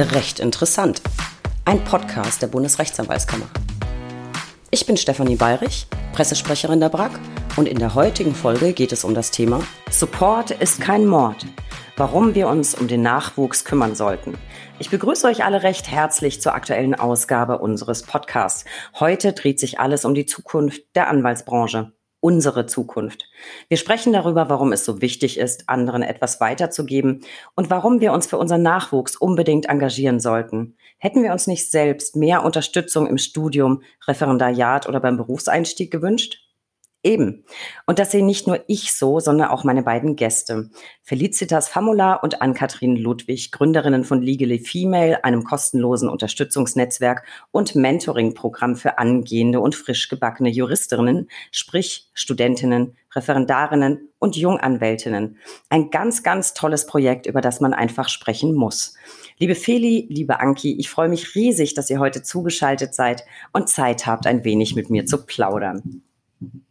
Recht interessant. Ein Podcast der Bundesrechtsanwaltskammer. Ich bin Stefanie Bayrich, Pressesprecherin der BRAG und in der heutigen Folge geht es um das Thema Support ist kein Mord. Warum wir uns um den Nachwuchs kümmern sollten. Ich begrüße euch alle recht herzlich zur aktuellen Ausgabe unseres Podcasts. Heute dreht sich alles um die Zukunft der Anwaltsbranche unsere Zukunft. Wir sprechen darüber, warum es so wichtig ist, anderen etwas weiterzugeben und warum wir uns für unseren Nachwuchs unbedingt engagieren sollten. Hätten wir uns nicht selbst mehr Unterstützung im Studium, Referendariat oder beim Berufseinstieg gewünscht? Eben. Und das sehe nicht nur ich so, sondern auch meine beiden Gäste. Felicitas Famula und Ann-Kathrin Ludwig, Gründerinnen von Legally Female, einem kostenlosen Unterstützungsnetzwerk und Mentoring-Programm für angehende und frisch gebackene Juristinnen, sprich Studentinnen, Referendarinnen und Junganwältinnen. Ein ganz, ganz tolles Projekt, über das man einfach sprechen muss. Liebe Feli, liebe Anki, ich freue mich riesig, dass ihr heute zugeschaltet seid und Zeit habt, ein wenig mit mir zu plaudern.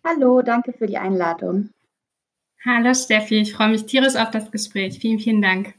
Hallo, danke für die Einladung. Hallo Steffi, ich freue mich tierisch auf das Gespräch. Vielen, vielen Dank.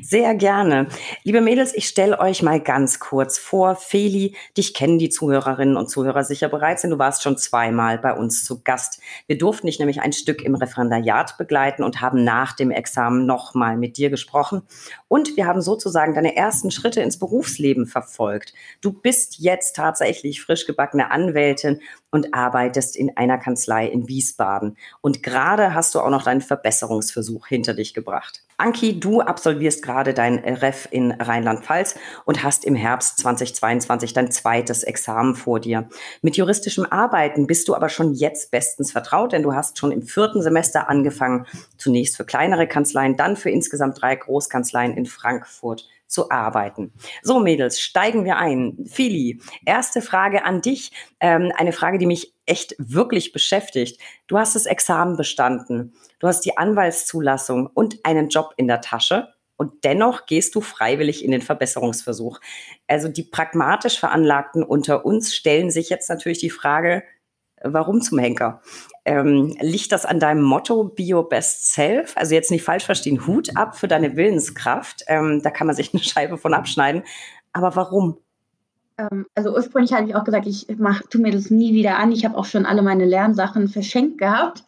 Sehr gerne. Liebe Mädels, ich stelle euch mal ganz kurz vor. Feli, dich kennen die Zuhörerinnen und Zuhörer sicher bereits, denn du warst schon zweimal bei uns zu Gast. Wir durften dich nämlich ein Stück im Referendariat begleiten und haben nach dem Examen nochmal mit dir gesprochen. Und wir haben sozusagen deine ersten Schritte ins Berufsleben verfolgt. Du bist jetzt tatsächlich frisch gebackene Anwältin und arbeitest in einer Kanzlei in Wiesbaden. Und gerade hast du auch noch deinen Verbesserungsversuch hinter dich gebracht. Anki, du absolvierst gerade dein Ref in Rheinland-Pfalz und hast im Herbst 2022 dein zweites Examen vor dir. Mit juristischem Arbeiten bist du aber schon jetzt bestens vertraut, denn du hast schon im vierten Semester angefangen, zunächst für kleinere Kanzleien, dann für insgesamt drei Großkanzleien in Frankfurt zu arbeiten. So, Mädels, steigen wir ein. Fili, erste Frage an dich. Ähm, eine Frage, die mich echt wirklich beschäftigt. Du hast das Examen bestanden, du hast die Anwaltszulassung und einen Job in der Tasche. Und dennoch gehst du freiwillig in den Verbesserungsversuch. Also die pragmatisch Veranlagten unter uns stellen sich jetzt natürlich die Frage, warum zum Henker? Ähm, liegt das an deinem Motto Bio Best Self? Also jetzt nicht falsch verstehen, Hut ab für deine Willenskraft. Ähm, da kann man sich eine Scheibe von abschneiden. Aber warum? Ähm, also ursprünglich hatte ich auch gesagt, ich mach, tu mir das nie wieder an. Ich habe auch schon alle meine Lernsachen verschenkt gehabt.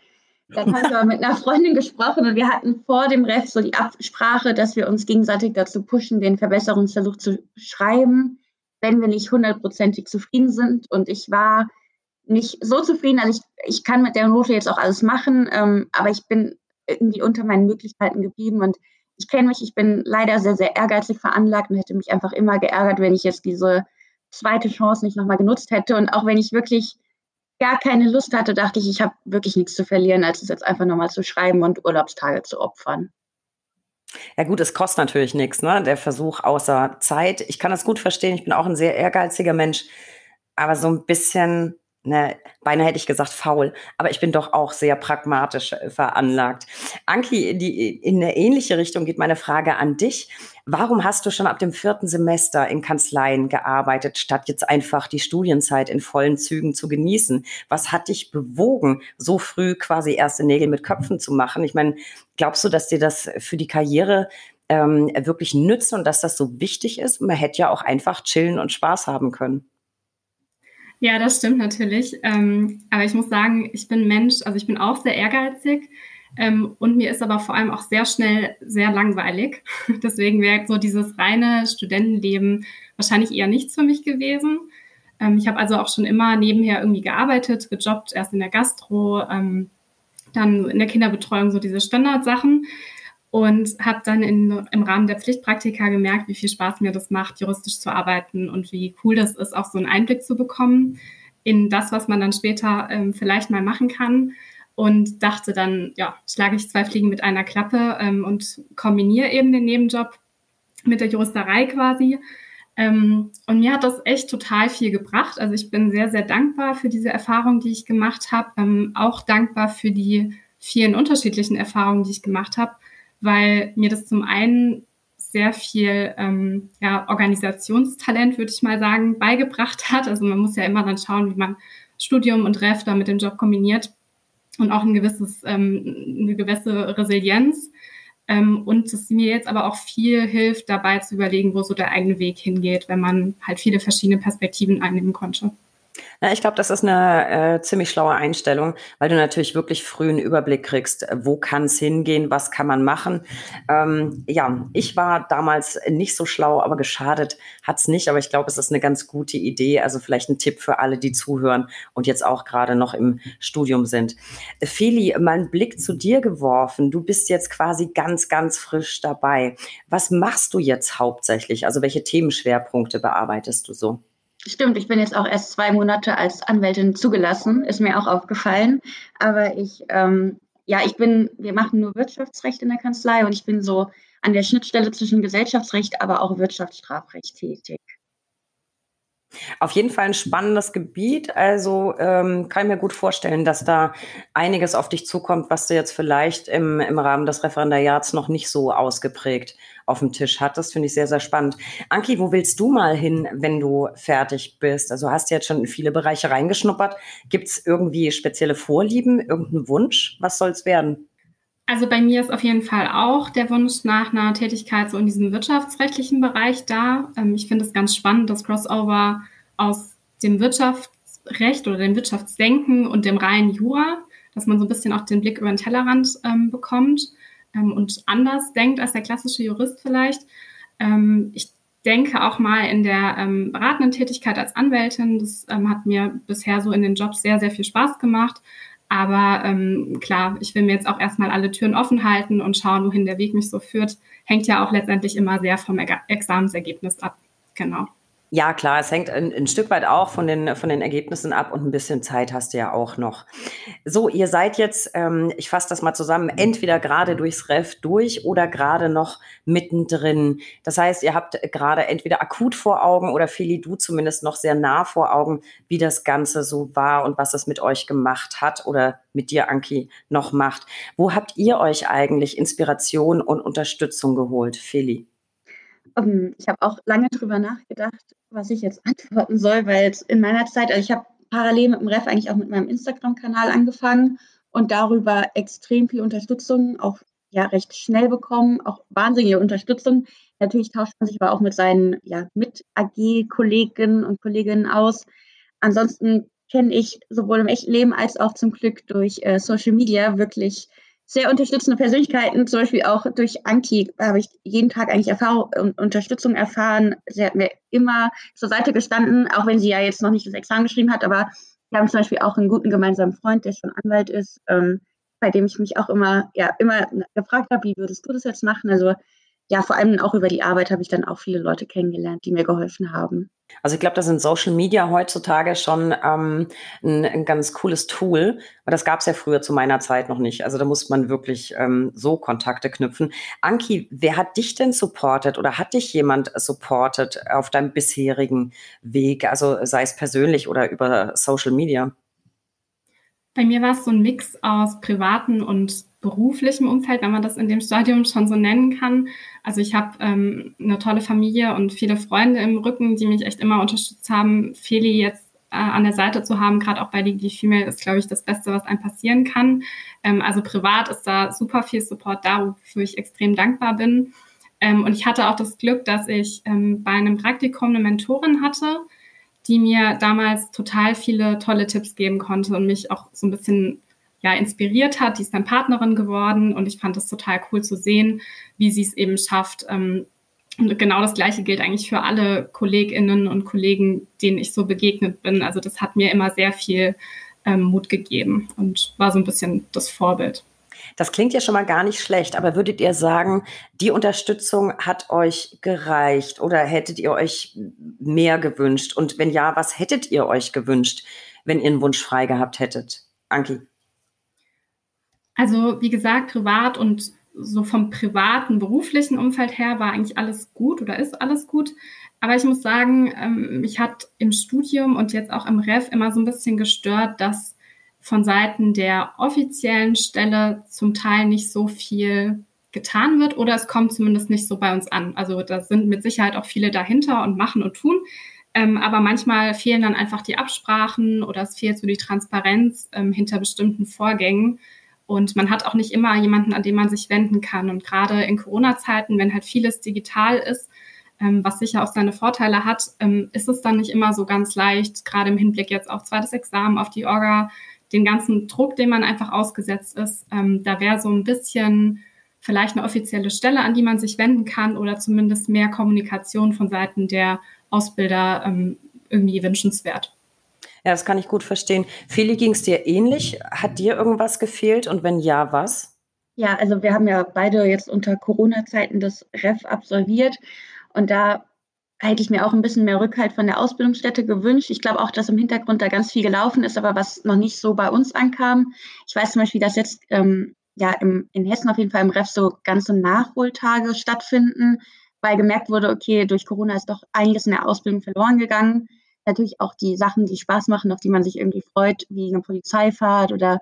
Dann habe ich aber mit einer Freundin gesprochen und wir hatten vor dem Ref so die Absprache, dass wir uns gegenseitig dazu pushen, den Verbesserungsversuch zu schreiben, wenn wir nicht hundertprozentig zufrieden sind. Und ich war nicht so zufrieden. Also ich, ich kann mit der Note jetzt auch alles machen, ähm, aber ich bin irgendwie unter meinen Möglichkeiten geblieben und ich kenne mich, ich bin leider sehr, sehr ehrgeizig veranlagt und hätte mich einfach immer geärgert, wenn ich jetzt diese zweite Chance nicht nochmal genutzt hätte. Und auch wenn ich wirklich gar keine Lust hatte, dachte ich, ich habe wirklich nichts zu verlieren, als es jetzt einfach nochmal zu schreiben und Urlaubstage zu opfern. Ja gut, es kostet natürlich nichts, ne? Der Versuch außer Zeit. Ich kann das gut verstehen. Ich bin auch ein sehr ehrgeiziger Mensch, aber so ein bisschen ne, beinahe hätte ich gesagt faul, aber ich bin doch auch sehr pragmatisch äh, veranlagt. Anki, die, in eine ähnliche Richtung geht meine Frage an dich. Warum hast du schon ab dem vierten Semester in Kanzleien gearbeitet, statt jetzt einfach die Studienzeit in vollen Zügen zu genießen? Was hat dich bewogen, so früh quasi erste Nägel mit Köpfen zu machen? Ich meine, glaubst du, dass dir das für die Karriere ähm, wirklich nützt und dass das so wichtig ist? Man hätte ja auch einfach chillen und Spaß haben können. Ja, das stimmt natürlich. Ähm, aber ich muss sagen, ich bin Mensch, also ich bin auch sehr ehrgeizig ähm, und mir ist aber vor allem auch sehr schnell sehr langweilig. Deswegen wäre so dieses reine Studentenleben wahrscheinlich eher nichts für mich gewesen. Ähm, ich habe also auch schon immer nebenher irgendwie gearbeitet, gejobbt, erst in der Gastro, ähm, dann in der Kinderbetreuung, so diese Standardsachen und habe dann in, im Rahmen der Pflichtpraktika gemerkt, wie viel Spaß mir das macht, juristisch zu arbeiten und wie cool das ist, auch so einen Einblick zu bekommen in das, was man dann später ähm, vielleicht mal machen kann. Und dachte dann, ja, schlage ich zwei Fliegen mit einer Klappe ähm, und kombiniere eben den Nebenjob mit der Juristerei quasi. Ähm, und mir hat das echt total viel gebracht. Also ich bin sehr, sehr dankbar für diese Erfahrung, die ich gemacht habe. Ähm, auch dankbar für die vielen unterschiedlichen Erfahrungen, die ich gemacht habe weil mir das zum einen sehr viel ähm, ja, Organisationstalent, würde ich mal sagen, beigebracht hat. Also man muss ja immer dann schauen, wie man Studium und Ref da mit dem Job kombiniert und auch ein gewisses, ähm, eine gewisse Resilienz. Ähm, und es mir jetzt aber auch viel hilft, dabei zu überlegen, wo so der eigene Weg hingeht, wenn man halt viele verschiedene Perspektiven einnehmen konnte. Ja, ich glaube, das ist eine äh, ziemlich schlaue Einstellung, weil du natürlich wirklich früh einen Überblick kriegst, wo kann es hingehen, was kann man machen. Ähm, ja, ich war damals nicht so schlau, aber geschadet hat's nicht. Aber ich glaube, es ist eine ganz gute Idee. Also vielleicht ein Tipp für alle, die zuhören und jetzt auch gerade noch im Studium sind. Feli, mal einen Blick zu dir geworfen. Du bist jetzt quasi ganz, ganz frisch dabei. Was machst du jetzt hauptsächlich? Also welche Themenschwerpunkte bearbeitest du so? Stimmt, ich bin jetzt auch erst zwei Monate als Anwältin zugelassen, ist mir auch aufgefallen. Aber ich, ähm, ja, ich bin, wir machen nur Wirtschaftsrecht in der Kanzlei und ich bin so an der Schnittstelle zwischen Gesellschaftsrecht, aber auch Wirtschaftsstrafrecht tätig. Auf jeden Fall ein spannendes Gebiet. Also ähm, kann ich mir gut vorstellen, dass da einiges auf dich zukommt, was du jetzt vielleicht im, im Rahmen des Referendariats noch nicht so ausgeprägt auf dem Tisch hattest. Finde ich sehr, sehr spannend. Anki, wo willst du mal hin, wenn du fertig bist? Also hast du jetzt schon in viele Bereiche reingeschnuppert. Gibt es irgendwie spezielle Vorlieben, irgendeinen Wunsch? Was soll es werden? Also bei mir ist auf jeden Fall auch der Wunsch nach einer Tätigkeit so in diesem wirtschaftsrechtlichen Bereich da. Ähm, ich finde es ganz spannend, das Crossover aus dem Wirtschaftsrecht oder dem Wirtschaftsdenken und dem reinen Jura, dass man so ein bisschen auch den Blick über den Tellerrand ähm, bekommt ähm, und anders denkt als der klassische Jurist vielleicht. Ähm, ich denke auch mal in der ähm, beratenden Tätigkeit als Anwältin. Das ähm, hat mir bisher so in den Jobs sehr, sehr viel Spaß gemacht. Aber ähm, klar, ich will mir jetzt auch erstmal alle Türen offen halten und schauen, wohin der Weg mich so führt. Hängt ja auch letztendlich immer sehr vom Examensergebnis ab. Genau. Ja, klar, es hängt ein, ein, Stück weit auch von den, von den Ergebnissen ab und ein bisschen Zeit hast du ja auch noch. So, ihr seid jetzt, ähm, ich fasse das mal zusammen, entweder gerade durchs Ref durch oder gerade noch mittendrin. Das heißt, ihr habt gerade entweder akut vor Augen oder Feli, du zumindest noch sehr nah vor Augen, wie das Ganze so war und was es mit euch gemacht hat oder mit dir, Anki, noch macht. Wo habt ihr euch eigentlich Inspiration und Unterstützung geholt, Feli? Ähm, ich habe auch lange drüber nachgedacht, was ich jetzt antworten soll, weil es in meiner Zeit, also ich habe parallel mit dem Ref eigentlich auch mit meinem Instagram-Kanal angefangen und darüber extrem viel Unterstützung, auch ja recht schnell bekommen, auch wahnsinnige Unterstützung. Natürlich tauscht man sich aber auch mit seinen ja, Mit-AG-Kolleginnen und Kolleginnen aus. Ansonsten kenne ich sowohl im echten Leben als auch zum Glück durch äh, Social Media wirklich sehr unterstützende Persönlichkeiten, zum Beispiel auch durch Anki habe ich jeden Tag eigentlich Erfahrung und Unterstützung erfahren. Sie hat mir immer zur Seite gestanden, auch wenn sie ja jetzt noch nicht das Examen geschrieben hat, aber wir haben zum Beispiel auch einen guten gemeinsamen Freund, der schon Anwalt ist, ähm, bei dem ich mich auch immer, ja, immer gefragt habe, wie würdest du das jetzt machen? Also ja, vor allem auch über die Arbeit habe ich dann auch viele Leute kennengelernt, die mir geholfen haben. Also ich glaube, das sind Social Media heutzutage schon ähm, ein, ein, ganz cooles Tool. Aber das gab es ja früher zu meiner Zeit noch nicht. Also da muss man wirklich ähm, so Kontakte knüpfen. Anki, wer hat dich denn supportet oder hat dich jemand supportet auf deinem bisherigen Weg? Also sei es persönlich oder über Social Media? Bei mir war es so ein Mix aus privaten und beruflichem Umfeld, wenn man das in dem Stadium schon so nennen kann. Also ich habe ähm, eine tolle Familie und viele Freunde im Rücken, die mich echt immer unterstützt haben. Feli jetzt äh, an der Seite zu haben, gerade auch bei Legally Female, ist, glaube ich, das Beste, was einem passieren kann. Ähm, also privat ist da super viel Support da, wofür ich extrem dankbar bin. Ähm, und ich hatte auch das Glück, dass ich ähm, bei einem Praktikum eine Mentorin hatte, die mir damals total viele tolle Tipps geben konnte und mich auch so ein bisschen ja inspiriert hat. Die ist dann Partnerin geworden und ich fand es total cool zu sehen, wie sie es eben schafft. Ähm, und genau das Gleiche gilt eigentlich für alle Kolleginnen und Kollegen, denen ich so begegnet bin. Also das hat mir immer sehr viel ähm, Mut gegeben und war so ein bisschen das Vorbild. Das klingt ja schon mal gar nicht schlecht, aber würdet ihr sagen, die Unterstützung hat euch gereicht oder hättet ihr euch mehr gewünscht? Und wenn ja, was hättet ihr euch gewünscht, wenn ihr einen Wunsch frei gehabt hättet? Anki. Also wie gesagt, privat und so vom privaten, beruflichen Umfeld her war eigentlich alles gut oder ist alles gut. Aber ich muss sagen, ähm, mich hat im Studium und jetzt auch im Ref immer so ein bisschen gestört, dass von Seiten der offiziellen Stelle zum Teil nicht so viel getan wird oder es kommt zumindest nicht so bei uns an. Also da sind mit Sicherheit auch viele dahinter und machen und tun. Ähm, aber manchmal fehlen dann einfach die Absprachen oder es fehlt so die Transparenz ähm, hinter bestimmten Vorgängen. Und man hat auch nicht immer jemanden, an den man sich wenden kann. Und gerade in Corona-Zeiten, wenn halt vieles digital ist, ähm, was sicher auch seine Vorteile hat, ähm, ist es dann nicht immer so ganz leicht, gerade im Hinblick jetzt auf zweites Examen, auf die Orga, den ganzen Druck, den man einfach ausgesetzt ist. Ähm, da wäre so ein bisschen vielleicht eine offizielle Stelle, an die man sich wenden kann oder zumindest mehr Kommunikation von Seiten der Ausbilder irgendwie wünschenswert. Ja, das kann ich gut verstehen. Feli, ging es dir ähnlich? Hat dir irgendwas gefehlt und wenn ja, was? Ja, also wir haben ja beide jetzt unter Corona-Zeiten das REF absolviert und da hätte ich mir auch ein bisschen mehr Rückhalt von der Ausbildungsstätte gewünscht. Ich glaube auch, dass im Hintergrund da ganz viel gelaufen ist, aber was noch nicht so bei uns ankam. Ich weiß zum Beispiel, dass jetzt ähm, ja im, in Hessen auf jeden Fall im REF so ganze Nachholtage stattfinden, weil gemerkt wurde, okay, durch Corona ist doch einiges in der Ausbildung verloren gegangen. Natürlich auch die Sachen, die Spaß machen, auf die man sich irgendwie freut, wie eine Polizeifahrt oder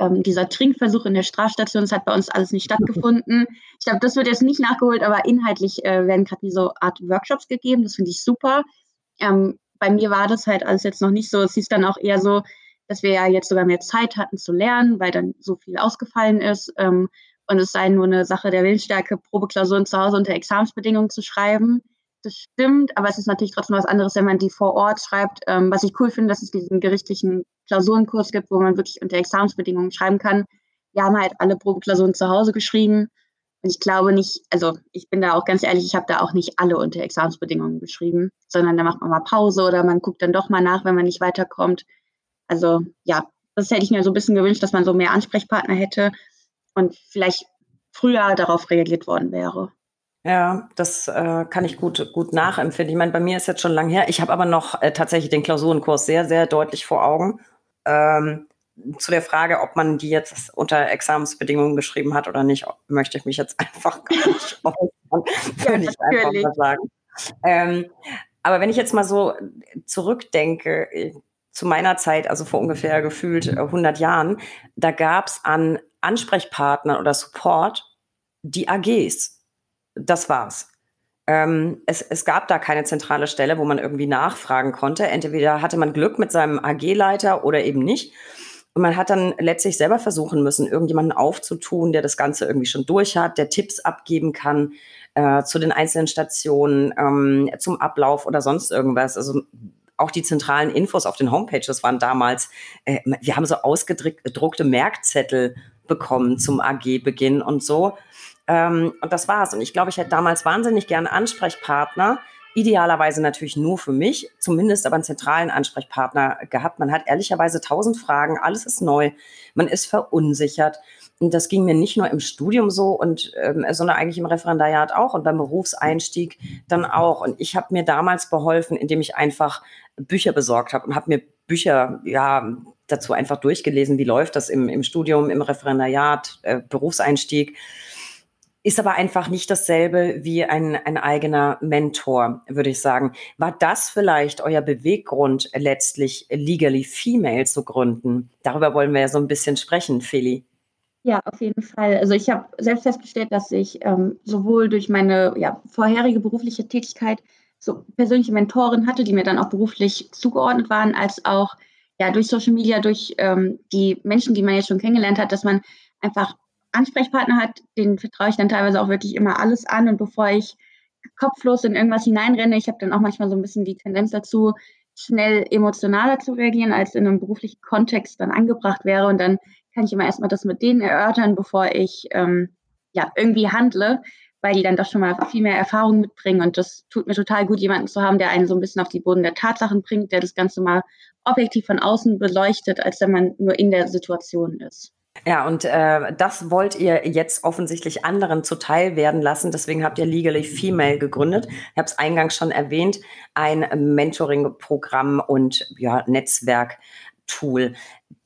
ähm, dieser Trinkversuch in der Strafstation, das hat bei uns alles nicht stattgefunden. Ich glaube, das wird jetzt nicht nachgeholt, aber inhaltlich äh, werden gerade wie so Art Workshops gegeben. Das finde ich super. Ähm, bei mir war das halt alles jetzt noch nicht so. Es hieß dann auch eher so, dass wir ja jetzt sogar mehr Zeit hatten zu lernen, weil dann so viel ausgefallen ist. Ähm, und es sei nur eine Sache der Willensstärke, Probeklausuren zu Hause unter Examensbedingungen zu schreiben das stimmt, aber es ist natürlich trotzdem was anderes, wenn man die vor Ort schreibt. Ähm, was ich cool finde, dass es diesen gerichtlichen Klausurenkurs gibt, wo man wirklich unter Examensbedingungen schreiben kann. Wir haben halt alle Probeklausuren zu Hause geschrieben. Und ich glaube nicht, also ich bin da auch ganz ehrlich, ich habe da auch nicht alle unter Examensbedingungen geschrieben, sondern da macht man mal Pause oder man guckt dann doch mal nach, wenn man nicht weiterkommt. Also ja, das hätte ich mir so ein bisschen gewünscht, dass man so mehr Ansprechpartner hätte und vielleicht früher darauf reagiert worden wäre. Ja, das äh, kann ich gut, gut nachempfinden. Ich meine, bei mir ist jetzt schon lang her. Ich habe aber noch äh, tatsächlich den Klausurenkurs sehr, sehr deutlich vor Augen. Ähm, zu der Frage, ob man die jetzt unter Examensbedingungen geschrieben hat oder nicht, möchte ich mich jetzt einfach gar nicht äußern. ja, ich einfach mal sagen. Ähm, aber wenn ich jetzt mal so zurückdenke, äh, zu meiner Zeit, also vor ungefähr gefühlt 100 äh, Jahren, da gab es an Ansprechpartnern oder Support die AGs das war's. Ähm, es, es gab da keine zentrale Stelle, wo man irgendwie nachfragen konnte. Entweder hatte man Glück mit seinem AG-Leiter oder eben nicht. Und man hat dann letztlich selber versuchen müssen, irgendjemanden aufzutun, der das Ganze irgendwie schon durch hat, der Tipps abgeben kann äh, zu den einzelnen Stationen, ähm, zum Ablauf oder sonst irgendwas. Also auch die zentralen Infos auf den Homepages waren damals, äh, wir haben so ausgedruckte Merkzettel bekommen zum AG-Beginn und so. Ähm, und das war's. Und ich glaube, ich hätte damals wahnsinnig gerne Ansprechpartner, idealerweise natürlich nur für mich, zumindest aber einen zentralen Ansprechpartner gehabt. Man hat ehrlicherweise tausend Fragen, alles ist neu, man ist verunsichert. Und das ging mir nicht nur im Studium so, und, ähm, sondern eigentlich im Referendariat auch und beim Berufseinstieg dann auch. Und ich habe mir damals beholfen, indem ich einfach Bücher besorgt habe und habe mir Bücher ja dazu einfach durchgelesen, wie läuft das im, im Studium, im Referendariat, äh, Berufseinstieg ist aber einfach nicht dasselbe wie ein, ein eigener Mentor, würde ich sagen. War das vielleicht euer Beweggrund, letztlich Legally Female zu gründen? Darüber wollen wir ja so ein bisschen sprechen, Feli. Ja, auf jeden Fall. Also ich habe selbst festgestellt, dass ich ähm, sowohl durch meine ja, vorherige berufliche Tätigkeit so persönliche Mentoren hatte, die mir dann auch beruflich zugeordnet waren, als auch ja durch Social Media, durch ähm, die Menschen, die man jetzt schon kennengelernt hat, dass man einfach Ansprechpartner hat, den vertraue ich dann teilweise auch wirklich immer alles an. Und bevor ich kopflos in irgendwas hineinrenne, ich habe dann auch manchmal so ein bisschen die Tendenz dazu, schnell emotionaler zu reagieren, als in einem beruflichen Kontext dann angebracht wäre. Und dann kann ich immer erstmal das mit denen erörtern, bevor ich ähm, ja irgendwie handle, weil die dann doch schon mal viel mehr Erfahrung mitbringen. Und das tut mir total gut, jemanden zu haben, der einen so ein bisschen auf die Boden der Tatsachen bringt, der das Ganze mal objektiv von außen beleuchtet, als wenn man nur in der Situation ist. Ja, und äh, das wollt ihr jetzt offensichtlich anderen zuteil werden lassen. Deswegen habt ihr Legally Female gegründet. Ich habe es eingangs schon erwähnt, ein Mentoring-Programm und ja, Netzwerk-Tool.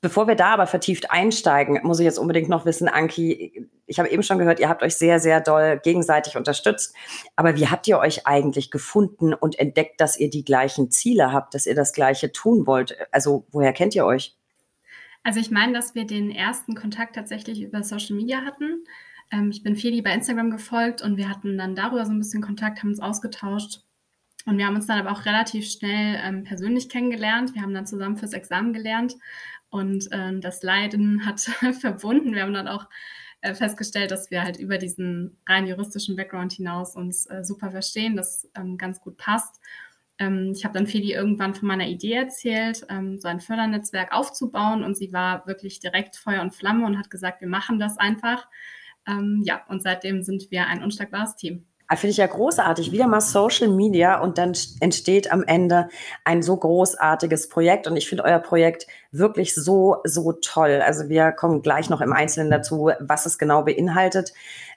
Bevor wir da aber vertieft einsteigen, muss ich jetzt unbedingt noch wissen, Anki, ich habe eben schon gehört, ihr habt euch sehr, sehr doll gegenseitig unterstützt. Aber wie habt ihr euch eigentlich gefunden und entdeckt, dass ihr die gleichen Ziele habt, dass ihr das Gleiche tun wollt? Also woher kennt ihr euch? Also ich meine, dass wir den ersten Kontakt tatsächlich über Social Media hatten. Ähm, ich bin Feli bei Instagram gefolgt und wir hatten dann darüber so ein bisschen Kontakt, haben uns ausgetauscht. Und wir haben uns dann aber auch relativ schnell ähm, persönlich kennengelernt. Wir haben dann zusammen fürs Examen gelernt. und äh, das Leiden hat verbunden. Wir haben dann auch äh, festgestellt, dass wir halt über diesen rein juristischen Background hinaus uns äh, super verstehen, das ähm, ganz gut passt. Ähm, ich habe dann Feli irgendwann von meiner Idee erzählt, ähm, so ein Fördernetzwerk aufzubauen und sie war wirklich direkt Feuer und Flamme und hat gesagt, wir machen das einfach. Ähm, ja, und seitdem sind wir ein unschlagbares Team. Ah, finde ich ja großartig. Wieder mal Social Media und dann entsteht am Ende ein so großartiges Projekt. Und ich finde euer Projekt wirklich so, so toll. Also wir kommen gleich noch im Einzelnen dazu, was es genau beinhaltet.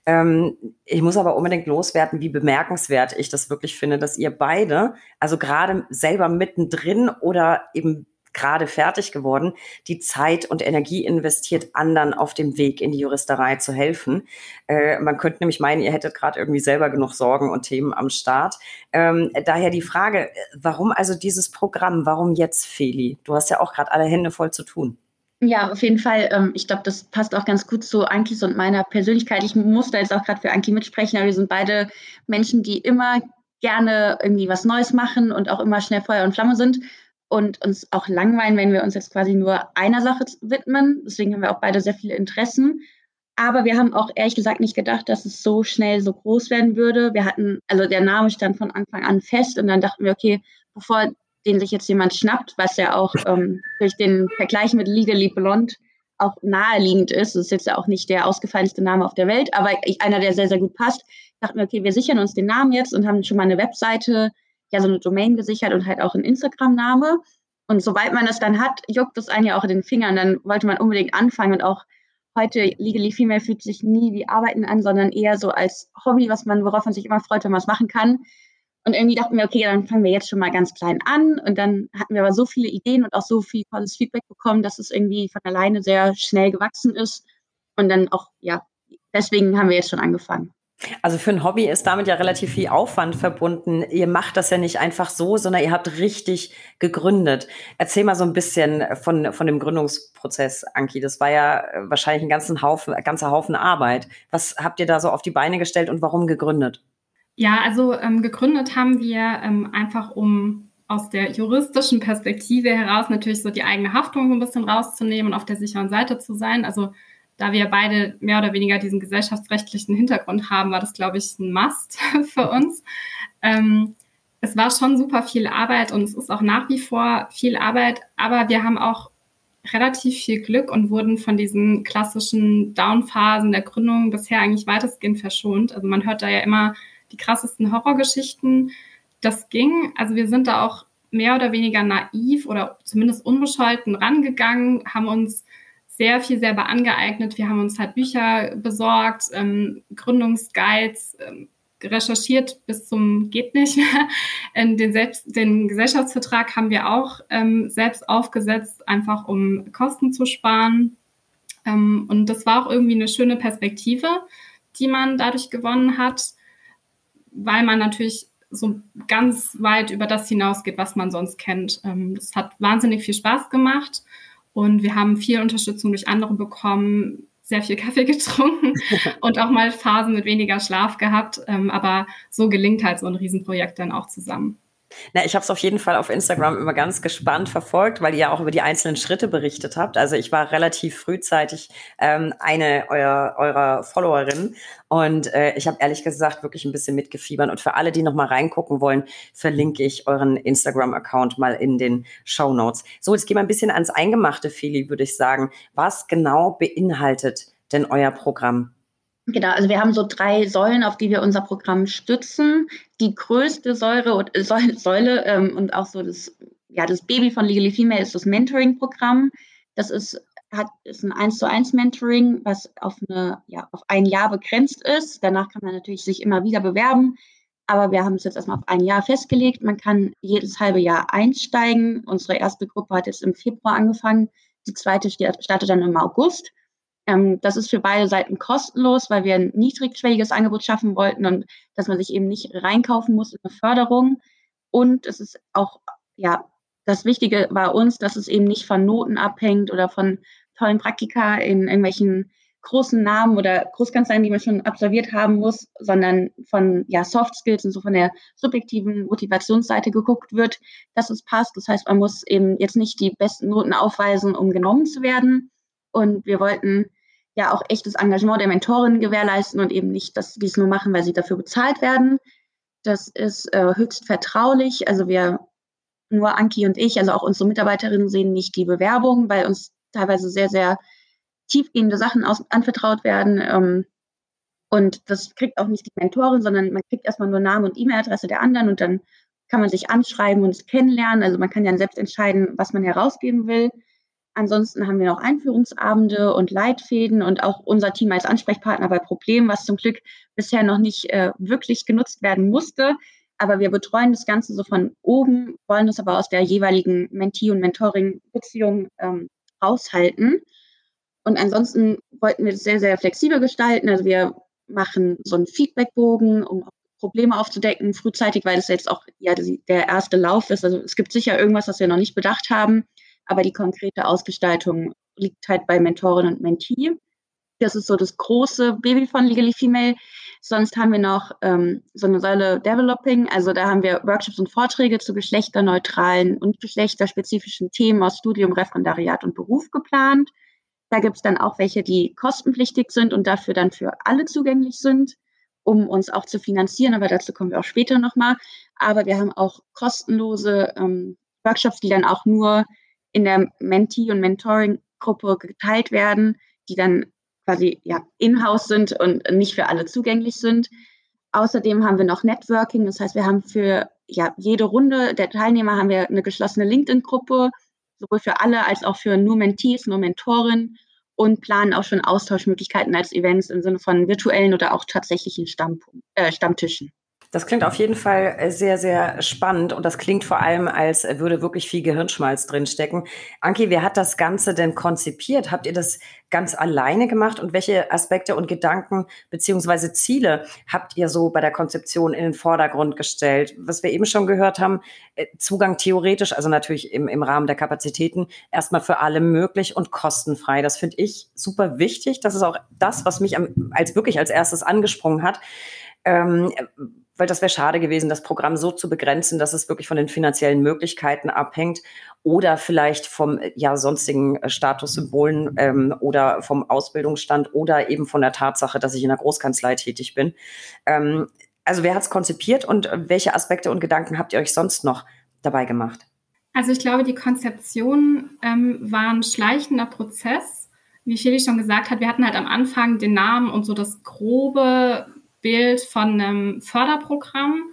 Ähm, ich muss aber unbedingt loswerden, wie bemerkenswert ich das wirklich finde, dass ihr beide, also gerade selber mittendrin oder eben gerade fertig geworden, die Zeit und Energie investiert, anderen auf dem Weg in die Juristerei zu helfen. Äh, man könnte nämlich meinen, ihr hättet gerade irgendwie selber genug Sorgen und Themen am Start. Ähm, daher die Frage, warum also dieses Programm? Warum jetzt, Feli? Du hast ja auch gerade alle Hände voll zu tun. Ja, auf jeden Fall. Ähm, ich glaube, das passt auch ganz gut zu Ankis und meiner Persönlichkeit. Ich muss da jetzt auch gerade für Anki mitsprechen, aber wir sind beide Menschen, die immer gerne irgendwie was Neues machen und auch immer schnell Feuer und Flamme sind und uns auch langweilen, wenn wir uns jetzt quasi nur einer Sache widmen. Deswegen haben wir auch beide sehr viele Interessen. Aber wir haben auch ehrlich gesagt nicht gedacht, dass es so schnell so groß werden würde. Wir hatten, also der Name stand von Anfang an fest und dann dachten wir, okay, bevor den sich jetzt jemand schnappt, was ja auch ähm, durch den Vergleich mit Legally Blonde auch naheliegend ist, das ist jetzt ja auch nicht der ausgefallenste Name auf der Welt, aber einer, der sehr, sehr gut passt, dachten wir, okay, wir sichern uns den Namen jetzt und haben schon mal eine Webseite ja so eine Domain gesichert und halt auch einen Instagram-Name. Und sobald man das dann hat, juckt es einen ja auch in den Fingern. Dann wollte man unbedingt anfangen und auch heute Legally Female fühlt sich nie wie Arbeiten an, sondern eher so als Hobby, was man, worauf man sich immer freut, wenn man es machen kann. Und irgendwie dachten wir, okay, dann fangen wir jetzt schon mal ganz klein an. Und dann hatten wir aber so viele Ideen und auch so viel tolles Feedback bekommen, dass es irgendwie von alleine sehr schnell gewachsen ist. Und dann auch, ja, deswegen haben wir jetzt schon angefangen. Also für ein Hobby ist damit ja relativ viel Aufwand verbunden. Ihr macht das ja nicht einfach so, sondern ihr habt richtig gegründet. Erzähl mal so ein bisschen von, von dem Gründungsprozess, Anki. Das war ja wahrscheinlich ein ganzen Haufen, ganzer Haufen Arbeit. Was habt ihr da so auf die Beine gestellt und warum gegründet? Ja, also ähm, gegründet haben wir ähm, einfach, um aus der juristischen Perspektive heraus natürlich so die eigene Haftung so ein bisschen rauszunehmen und auf der sicheren Seite zu sein. Also da wir beide mehr oder weniger diesen gesellschaftsrechtlichen Hintergrund haben, war das, glaube ich, ein Must für uns. Ähm, es war schon super viel Arbeit und es ist auch nach wie vor viel Arbeit, aber wir haben auch relativ viel Glück und wurden von diesen klassischen Downphasen der Gründung bisher eigentlich weitestgehend verschont. Also man hört da ja immer die krassesten Horrorgeschichten. Das ging. Also wir sind da auch mehr oder weniger naiv oder zumindest unbescholten rangegangen, haben uns sehr viel selber angeeignet. Wir haben uns halt Bücher besorgt, ähm, Gründungsguides, ähm, recherchiert bis zum geht nicht mehr. den, selbst, den Gesellschaftsvertrag haben wir auch ähm, selbst aufgesetzt, einfach um Kosten zu sparen. Ähm, und das war auch irgendwie eine schöne Perspektive, die man dadurch gewonnen hat, weil man natürlich so ganz weit über das hinausgeht, was man sonst kennt. Ähm, das hat wahnsinnig viel Spaß gemacht. Und wir haben viel Unterstützung durch andere bekommen, sehr viel Kaffee getrunken und auch mal Phasen mit weniger Schlaf gehabt. Ähm, aber so gelingt halt so ein Riesenprojekt dann auch zusammen. Na, ich habe es auf jeden Fall auf Instagram immer ganz gespannt verfolgt, weil ihr ja auch über die einzelnen Schritte berichtet habt. Also ich war relativ frühzeitig ähm, eine eurer, eurer Followerinnen und äh, ich habe ehrlich gesagt wirklich ein bisschen mitgefiebert. Und für alle, die noch mal reingucken wollen, verlinke ich euren Instagram-Account mal in den Show Notes. So, jetzt gehen wir ein bisschen ans Eingemachte, Feli, würde ich sagen. Was genau beinhaltet denn euer Programm? Genau, also wir haben so drei Säulen, auf die wir unser Programm stützen. Die größte Säure äh, Säule ähm, und auch so das, ja, das Baby von Legally Female ist das Mentoring-Programm. Das ist, hat, ist ein 1 zu 1 Mentoring, was auf, eine, ja, auf ein Jahr begrenzt ist. Danach kann man natürlich sich immer wieder bewerben. Aber wir haben es jetzt erstmal auf ein Jahr festgelegt. Man kann jedes halbe Jahr einsteigen. Unsere erste Gruppe hat jetzt im Februar angefangen. Die zweite startet dann im August. Ähm, das ist für beide Seiten kostenlos, weil wir ein niedrigschwelliges Angebot schaffen wollten und dass man sich eben nicht reinkaufen muss in eine Förderung. Und es ist auch, ja, das Wichtige war uns, dass es eben nicht von Noten abhängt oder von tollen Praktika in irgendwelchen großen Namen oder Großkanzleien, die man schon absolviert haben muss, sondern von ja, Soft Skills und so von der subjektiven Motivationsseite geguckt wird, dass es passt. Das heißt, man muss eben jetzt nicht die besten Noten aufweisen, um genommen zu werden. Und wir wollten ja auch echtes Engagement der Mentorin gewährleisten und eben nicht, dass die es nur machen, weil sie dafür bezahlt werden. Das ist äh, höchst vertraulich. Also wir, nur Anki und ich, also auch unsere Mitarbeiterinnen sehen nicht die Bewerbung, weil uns teilweise sehr, sehr tiefgehende Sachen aus, anvertraut werden. Ähm, und das kriegt auch nicht die Mentorin, sondern man kriegt erstmal nur Name und E-Mail-Adresse der anderen und dann kann man sich anschreiben und es kennenlernen. Also man kann ja selbst entscheiden, was man herausgeben will. Ansonsten haben wir noch Einführungsabende und Leitfäden und auch unser Team als Ansprechpartner bei Problemen, was zum Glück bisher noch nicht äh, wirklich genutzt werden musste. Aber wir betreuen das Ganze so von oben, wollen es aber aus der jeweiligen Mentee- und Mentoring-Beziehung ähm, raushalten. Und ansonsten wollten wir das sehr, sehr flexibel gestalten. Also wir machen so einen Feedbackbogen, um Probleme aufzudecken, frühzeitig, weil das jetzt auch ja der erste Lauf ist. Also es gibt sicher irgendwas, was wir noch nicht bedacht haben, aber die konkrete Ausgestaltung liegt halt bei Mentorin und Mentee. Das ist so das große Baby von Legally Female. Sonst haben wir noch ähm, so eine Säule Developing. Also da haben wir Workshops und Vorträge zu geschlechterneutralen und geschlechterspezifischen Themen aus Studium, Referendariat und Beruf geplant. Da gibt es dann auch welche, die kostenpflichtig sind und dafür dann für alle zugänglich sind, um uns auch zu finanzieren. Aber dazu kommen wir auch später nochmal. Aber wir haben auch kostenlose ähm, Workshops, die dann auch nur in der Mentee- und Mentoring-Gruppe geteilt werden, die dann quasi ja, in-house sind und nicht für alle zugänglich sind. Außerdem haben wir noch Networking, das heißt, wir haben für ja, jede Runde der Teilnehmer haben wir eine geschlossene LinkedIn-Gruppe, sowohl für alle als auch für nur Mentees, nur Mentoren und planen auch schon Austauschmöglichkeiten als Events im Sinne von virtuellen oder auch tatsächlichen Stamm, äh, Stammtischen. Das klingt auf jeden Fall äh, sehr, sehr spannend und das klingt vor allem, als würde wirklich viel Gehirnschmalz drinstecken. Anki, wer hat das Ganze denn konzipiert? Habt ihr das ganz alleine gemacht und welche Aspekte und Gedanken beziehungsweise Ziele habt ihr so bei der Konzeption in den Vordergrund gestellt? Was wir eben schon gehört haben, äh, Zugang theoretisch, also natürlich im, im Rahmen der Kapazitäten, erstmal für alle möglich und kostenfrei. Das finde ich super wichtig. Das ist auch das, was mich am, als wirklich als erstes angesprungen hat. Ähm, weil das wäre schade gewesen, das Programm so zu begrenzen, dass es wirklich von den finanziellen Möglichkeiten abhängt oder vielleicht vom ja sonstigen äh, Statussymbolen ähm, oder vom Ausbildungsstand oder eben von der Tatsache, dass ich in der Großkanzlei tätig bin. Ähm, also wer hat es konzipiert und welche Aspekte und Gedanken habt ihr euch sonst noch dabei gemacht? Also ich glaube, die Konzeption ähm, war ein schleichender Prozess. Wie Feli schon gesagt hat, wir hatten halt am Anfang den Namen und so das grobe Bild von einem Förderprogramm.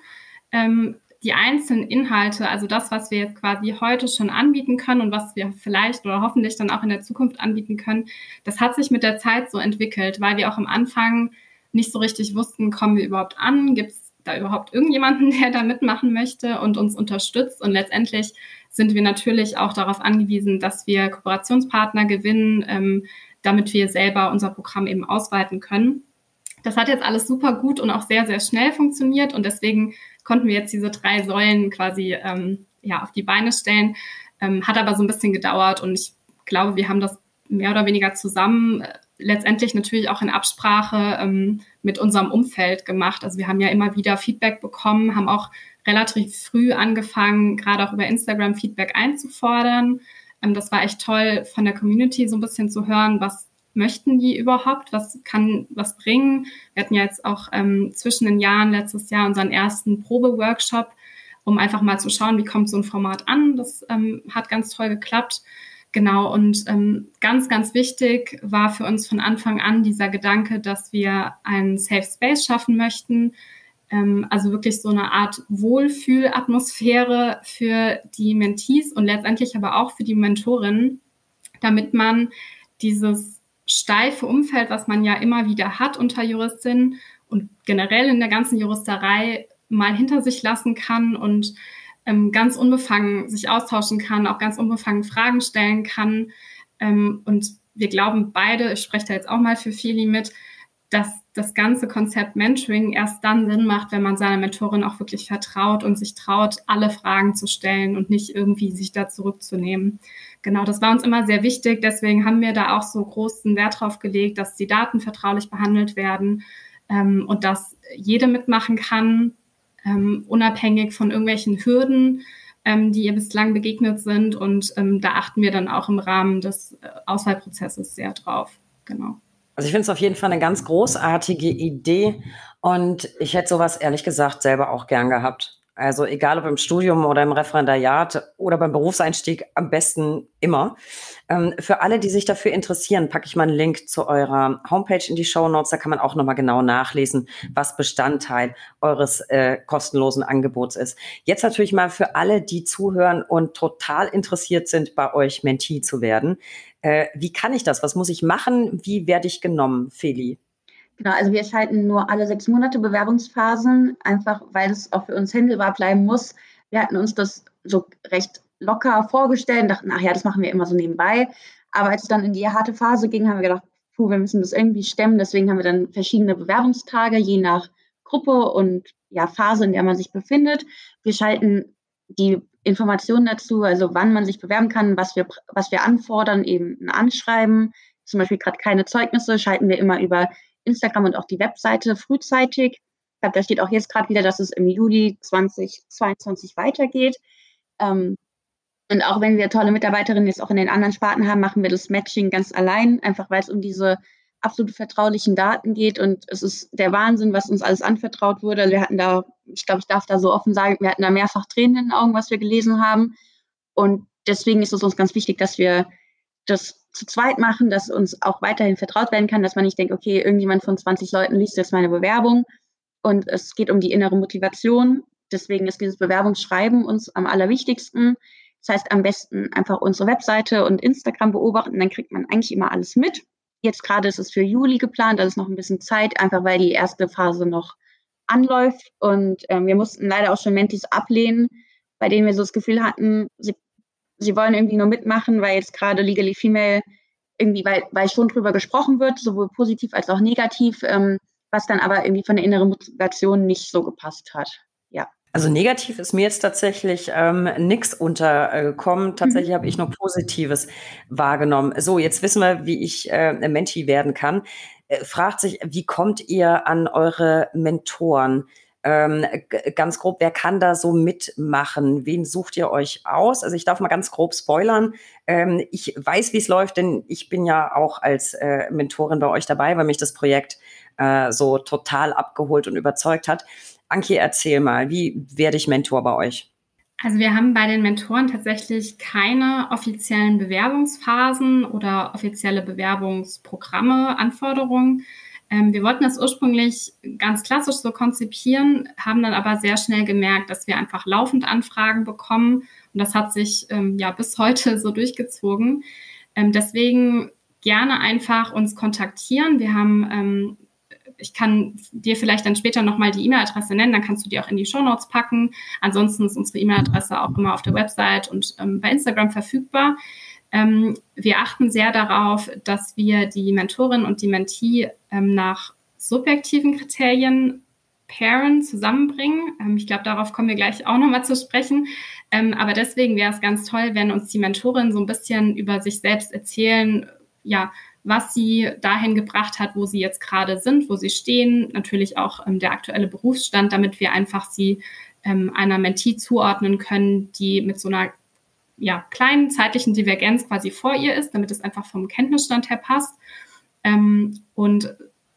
Ähm, die einzelnen Inhalte, also das, was wir jetzt quasi heute schon anbieten können und was wir vielleicht oder hoffentlich dann auch in der Zukunft anbieten können, das hat sich mit der Zeit so entwickelt, weil wir auch am Anfang nicht so richtig wussten, kommen wir überhaupt an, gibt es da überhaupt irgendjemanden, der da mitmachen möchte und uns unterstützt. Und letztendlich sind wir natürlich auch darauf angewiesen, dass wir Kooperationspartner gewinnen, ähm, damit wir selber unser Programm eben ausweiten können. Das hat jetzt alles super gut und auch sehr, sehr schnell funktioniert und deswegen konnten wir jetzt diese drei Säulen quasi ähm, ja, auf die Beine stellen. Ähm, hat aber so ein bisschen gedauert und ich glaube, wir haben das mehr oder weniger zusammen äh, letztendlich natürlich auch in Absprache ähm, mit unserem Umfeld gemacht. Also wir haben ja immer wieder Feedback bekommen, haben auch relativ früh angefangen, gerade auch über Instagram Feedback einzufordern. Ähm, das war echt toll, von der Community so ein bisschen zu hören, was möchten die überhaupt? Was kann was bringen? Wir hatten ja jetzt auch ähm, zwischen den Jahren letztes Jahr unseren ersten Probeworkshop, um einfach mal zu schauen, wie kommt so ein Format an. Das ähm, hat ganz toll geklappt. Genau, und ähm, ganz, ganz wichtig war für uns von Anfang an dieser Gedanke, dass wir einen Safe Space schaffen möchten. Ähm, also wirklich so eine Art Wohlfühlatmosphäre für die Mentees und letztendlich aber auch für die Mentorinnen, damit man dieses steife Umfeld, was man ja immer wieder hat unter Juristinnen und generell in der ganzen Juristerei mal hinter sich lassen kann und ähm, ganz unbefangen sich austauschen kann, auch ganz unbefangen Fragen stellen kann. Ähm, und wir glauben beide, ich spreche da jetzt auch mal für Feli mit, dass das ganze Konzept Mentoring erst dann Sinn macht, wenn man seiner Mentorin auch wirklich vertraut und sich traut, alle Fragen zu stellen und nicht irgendwie sich da zurückzunehmen. Genau, das war uns immer sehr wichtig. Deswegen haben wir da auch so großen Wert drauf gelegt, dass die Daten vertraulich behandelt werden ähm, und dass jede mitmachen kann, ähm, unabhängig von irgendwelchen Hürden, ähm, die ihr bislang begegnet sind. Und ähm, da achten wir dann auch im Rahmen des äh, Auswahlprozesses sehr drauf. Genau. Also ich finde es auf jeden Fall eine ganz großartige Idee und ich hätte sowas ehrlich gesagt selber auch gern gehabt. Also egal ob im Studium oder im Referendariat oder beim Berufseinstieg, am besten immer. Ähm, für alle, die sich dafür interessieren, packe ich mal einen Link zu eurer Homepage in die Show Notes. Da kann man auch nochmal genau nachlesen, was Bestandteil eures äh, kostenlosen Angebots ist. Jetzt natürlich mal für alle, die zuhören und total interessiert sind, bei euch Mentee zu werden. Äh, wie kann ich das? Was muss ich machen? Wie werde ich genommen, Feli? Genau, also wir schalten nur alle sechs Monate Bewerbungsphasen, einfach weil es auch für uns händelbar bleiben muss. Wir hatten uns das so recht locker vorgestellt und dachten, ach ja, das machen wir immer so nebenbei. Aber als es dann in die harte Phase ging, haben wir gedacht, puh, wir müssen das irgendwie stemmen. Deswegen haben wir dann verschiedene Bewerbungstage, je nach Gruppe und ja, Phase, in der man sich befindet. Wir schalten die Informationen dazu, also wann man sich bewerben kann, was wir, was wir anfordern, eben ein Anschreiben. Zum Beispiel gerade keine Zeugnisse, schalten wir immer über Instagram und auch die Webseite frühzeitig. Ich glaube, da steht auch jetzt gerade wieder, dass es im Juli 2022 weitergeht. Ähm, und auch wenn wir tolle Mitarbeiterinnen jetzt auch in den anderen Sparten haben, machen wir das Matching ganz allein, einfach weil es um diese absolut vertraulichen Daten geht. Und es ist der Wahnsinn, was uns alles anvertraut wurde. Wir hatten da, ich glaube, ich darf da so offen sagen, wir hatten da mehrfach Tränen in den Augen, was wir gelesen haben. Und deswegen ist es uns ganz wichtig, dass wir das zu zweit machen, dass uns auch weiterhin vertraut werden kann, dass man nicht denkt, okay, irgendjemand von 20 Leuten liest jetzt meine Bewerbung und es geht um die innere Motivation. Deswegen ist dieses Bewerbungsschreiben uns am allerwichtigsten. Das heißt, am besten einfach unsere Webseite und Instagram beobachten, dann kriegt man eigentlich immer alles mit. Jetzt gerade ist es für Juli geplant, da ist noch ein bisschen Zeit, einfach weil die erste Phase noch anläuft. Und ähm, wir mussten leider auch schon Mentis ablehnen, bei denen wir so das Gefühl hatten, sie sie wollen irgendwie nur mitmachen, weil jetzt gerade Legally Female irgendwie, weil, weil schon drüber gesprochen wird, sowohl positiv als auch negativ, ähm, was dann aber irgendwie von der inneren Motivation nicht so gepasst hat. Ja. Also negativ ist mir jetzt tatsächlich ähm, nichts untergekommen. Tatsächlich mhm. habe ich nur Positives wahrgenommen. So, jetzt wissen wir, wie ich äh, Menti werden kann. Äh, fragt sich, wie kommt ihr an eure Mentoren? Ähm, ganz grob, wer kann da so mitmachen? Wen sucht ihr euch aus? Also ich darf mal ganz grob spoilern. Ähm, ich weiß, wie es läuft, denn ich bin ja auch als äh, Mentorin bei euch dabei, weil mich das Projekt äh, so total abgeholt und überzeugt hat. Anki, erzähl mal, wie werde ich Mentor bei euch? Also wir haben bei den Mentoren tatsächlich keine offiziellen Bewerbungsphasen oder offizielle Bewerbungsprogramme, Anforderungen, ähm, wir wollten das ursprünglich ganz klassisch so konzipieren, haben dann aber sehr schnell gemerkt, dass wir einfach laufend Anfragen bekommen. Und das hat sich ähm, ja bis heute so durchgezogen. Ähm, deswegen gerne einfach uns kontaktieren. Wir haben ähm, ich kann dir vielleicht dann später nochmal die E-Mail-Adresse nennen, dann kannst du die auch in die Show Notes packen. Ansonsten ist unsere E-Mail-Adresse auch immer auf der Website und ähm, bei Instagram verfügbar. Ähm, wir achten sehr darauf, dass wir die Mentorin und die Mentee ähm, nach subjektiven Kriterien pairen, zusammenbringen. Ähm, ich glaube, darauf kommen wir gleich auch nochmal zu sprechen. Ähm, aber deswegen wäre es ganz toll, wenn uns die Mentorin so ein bisschen über sich selbst erzählen, ja, was sie dahin gebracht hat, wo sie jetzt gerade sind, wo sie stehen, natürlich auch ähm, der aktuelle Berufsstand, damit wir einfach sie ähm, einer Mentee zuordnen können, die mit so einer ja, kleinen zeitlichen Divergenz quasi vor ihr ist, damit es einfach vom Kenntnisstand her passt ähm, und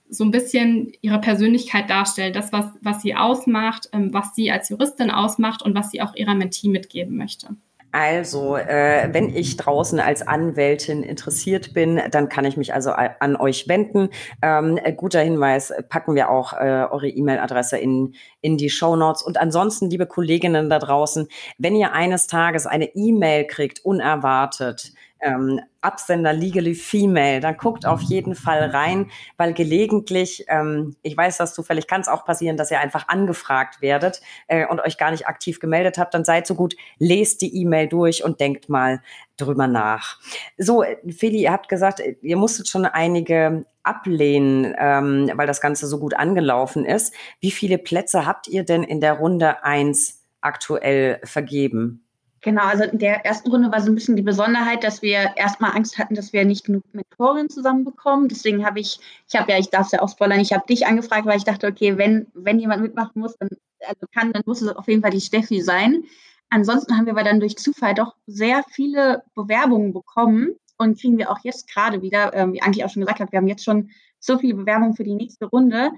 so ein bisschen ihre Persönlichkeit darstellt, das, was, was sie ausmacht, ähm, was sie als Juristin ausmacht und was sie auch ihrer Mentee mitgeben möchte. Also, äh, wenn ich draußen als Anwältin interessiert bin, dann kann ich mich also an euch wenden. Ähm, äh, guter Hinweis, packen wir auch äh, eure E-Mail-Adresse in, in die Show Notes. Und ansonsten, liebe Kolleginnen da draußen, wenn ihr eines Tages eine E-Mail kriegt, unerwartet, ähm, Absender Legally Female, dann guckt auf jeden Fall rein, weil gelegentlich, ähm, ich weiß das zufällig, kann es auch passieren, dass ihr einfach angefragt werdet äh, und euch gar nicht aktiv gemeldet habt, dann seid so gut, lest die E-Mail durch und denkt mal drüber nach. So, Feli, ihr habt gesagt, ihr musstet schon einige ablehnen, ähm, weil das Ganze so gut angelaufen ist. Wie viele Plätze habt ihr denn in der Runde eins aktuell vergeben? Genau, also in der ersten Runde war so ein bisschen die Besonderheit, dass wir erstmal Angst hatten, dass wir nicht genug Mentoren zusammenbekommen. Deswegen habe ich, ich habe ja, ich darf es ja auch spoilern, ich habe dich angefragt, weil ich dachte, okay, wenn, wenn jemand mitmachen muss, dann, also kann, dann muss es auf jeden Fall die Steffi sein. Ansonsten haben wir aber dann durch Zufall doch sehr viele Bewerbungen bekommen und kriegen wir auch jetzt gerade wieder, ähm, wie Anki auch schon gesagt hat, wir haben jetzt schon so viele Bewerbungen für die nächste Runde,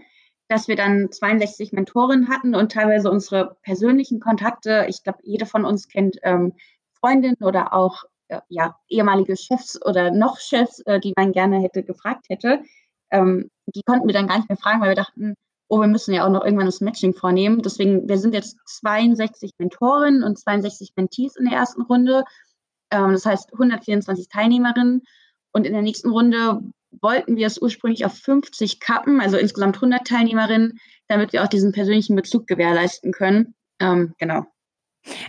dass wir dann 62 Mentoren hatten und teilweise unsere persönlichen Kontakte. Ich glaube, jede von uns kennt ähm, Freundinnen oder auch äh, ja, ehemalige Chefs oder noch Chefs, äh, die man gerne hätte gefragt hätte. Ähm, die konnten wir dann gar nicht mehr fragen, weil wir dachten, oh, wir müssen ja auch noch irgendwann das Matching vornehmen. Deswegen, wir sind jetzt 62 Mentoren und 62 Mentees in der ersten Runde. Ähm, das heißt 124 Teilnehmerinnen. Und in der nächsten Runde wollten wir es ursprünglich auf 50 kappen, also insgesamt 100 Teilnehmerinnen, damit wir auch diesen persönlichen Bezug gewährleisten können. Ähm, genau.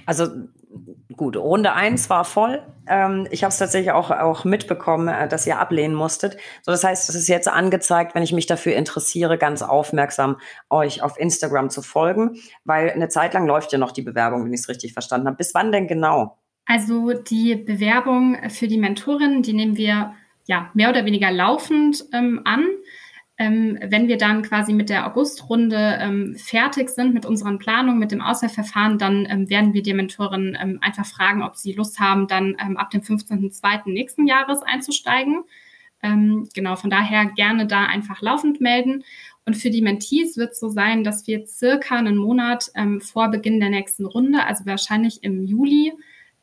Also gut, Runde 1 war voll. Ähm, ich habe es tatsächlich auch, auch mitbekommen, äh, dass ihr ablehnen musstet. So, das heißt, es ist jetzt angezeigt, wenn ich mich dafür interessiere, ganz aufmerksam euch auf Instagram zu folgen, weil eine Zeit lang läuft ja noch die Bewerbung, wenn ich es richtig verstanden habe. Bis wann denn genau? Also die Bewerbung für die Mentorin, die nehmen wir ja mehr oder weniger laufend ähm, an. Ähm, wenn wir dann quasi mit der Augustrunde ähm, fertig sind mit unseren Planungen, mit dem Auswahlverfahren, dann ähm, werden wir die Mentorin ähm, einfach fragen, ob sie Lust haben, dann ähm, ab dem 15.02. nächsten Jahres einzusteigen. Ähm, genau, von daher gerne da einfach laufend melden. Und für die Mentees wird es so sein, dass wir circa einen Monat vor Beginn der nächsten Runde, also wahrscheinlich im Juli,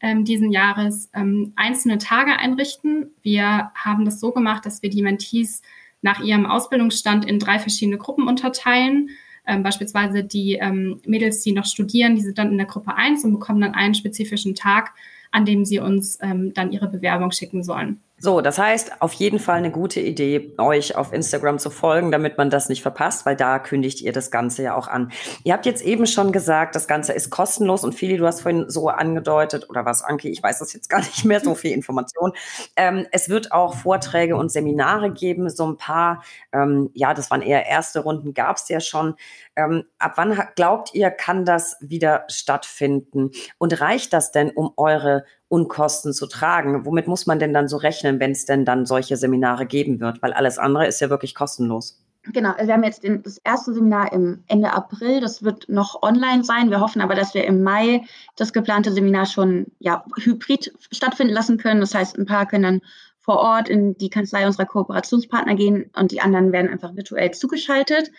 ähm, diesen Jahres ähm, einzelne Tage einrichten. Wir haben das so gemacht, dass wir die Mentees nach ihrem Ausbildungsstand in drei verschiedene Gruppen unterteilen. Ähm, beispielsweise die ähm, Mädels, die noch studieren, die sind dann in der Gruppe 1 und bekommen dann einen spezifischen Tag, an dem sie uns ähm, dann ihre Bewerbung schicken sollen. So, das heißt, auf jeden Fall eine gute Idee, euch auf Instagram zu folgen, damit man das nicht verpasst, weil da kündigt ihr das Ganze ja auch an. Ihr habt jetzt eben schon gesagt, das Ganze ist kostenlos und Fili, du hast vorhin so angedeutet, oder was, Anke, ich weiß das jetzt gar nicht mehr, so viel Information. Ähm, es wird auch Vorträge und Seminare geben, so ein paar, ähm, ja, das waren eher erste Runden, gab es ja schon. Ähm, ab wann glaubt ihr, kann das wieder stattfinden? Und reicht das denn, um eure Unkosten zu tragen. Womit muss man denn dann so rechnen, wenn es denn dann solche Seminare geben wird? Weil alles andere ist ja wirklich kostenlos. Genau, also wir haben jetzt den, das erste Seminar im Ende April. Das wird noch online sein. Wir hoffen aber, dass wir im Mai das geplante Seminar schon ja, hybrid stattfinden lassen können. Das heißt, ein paar können dann vor Ort in die Kanzlei unserer Kooperationspartner gehen und die anderen werden einfach virtuell zugeschaltet.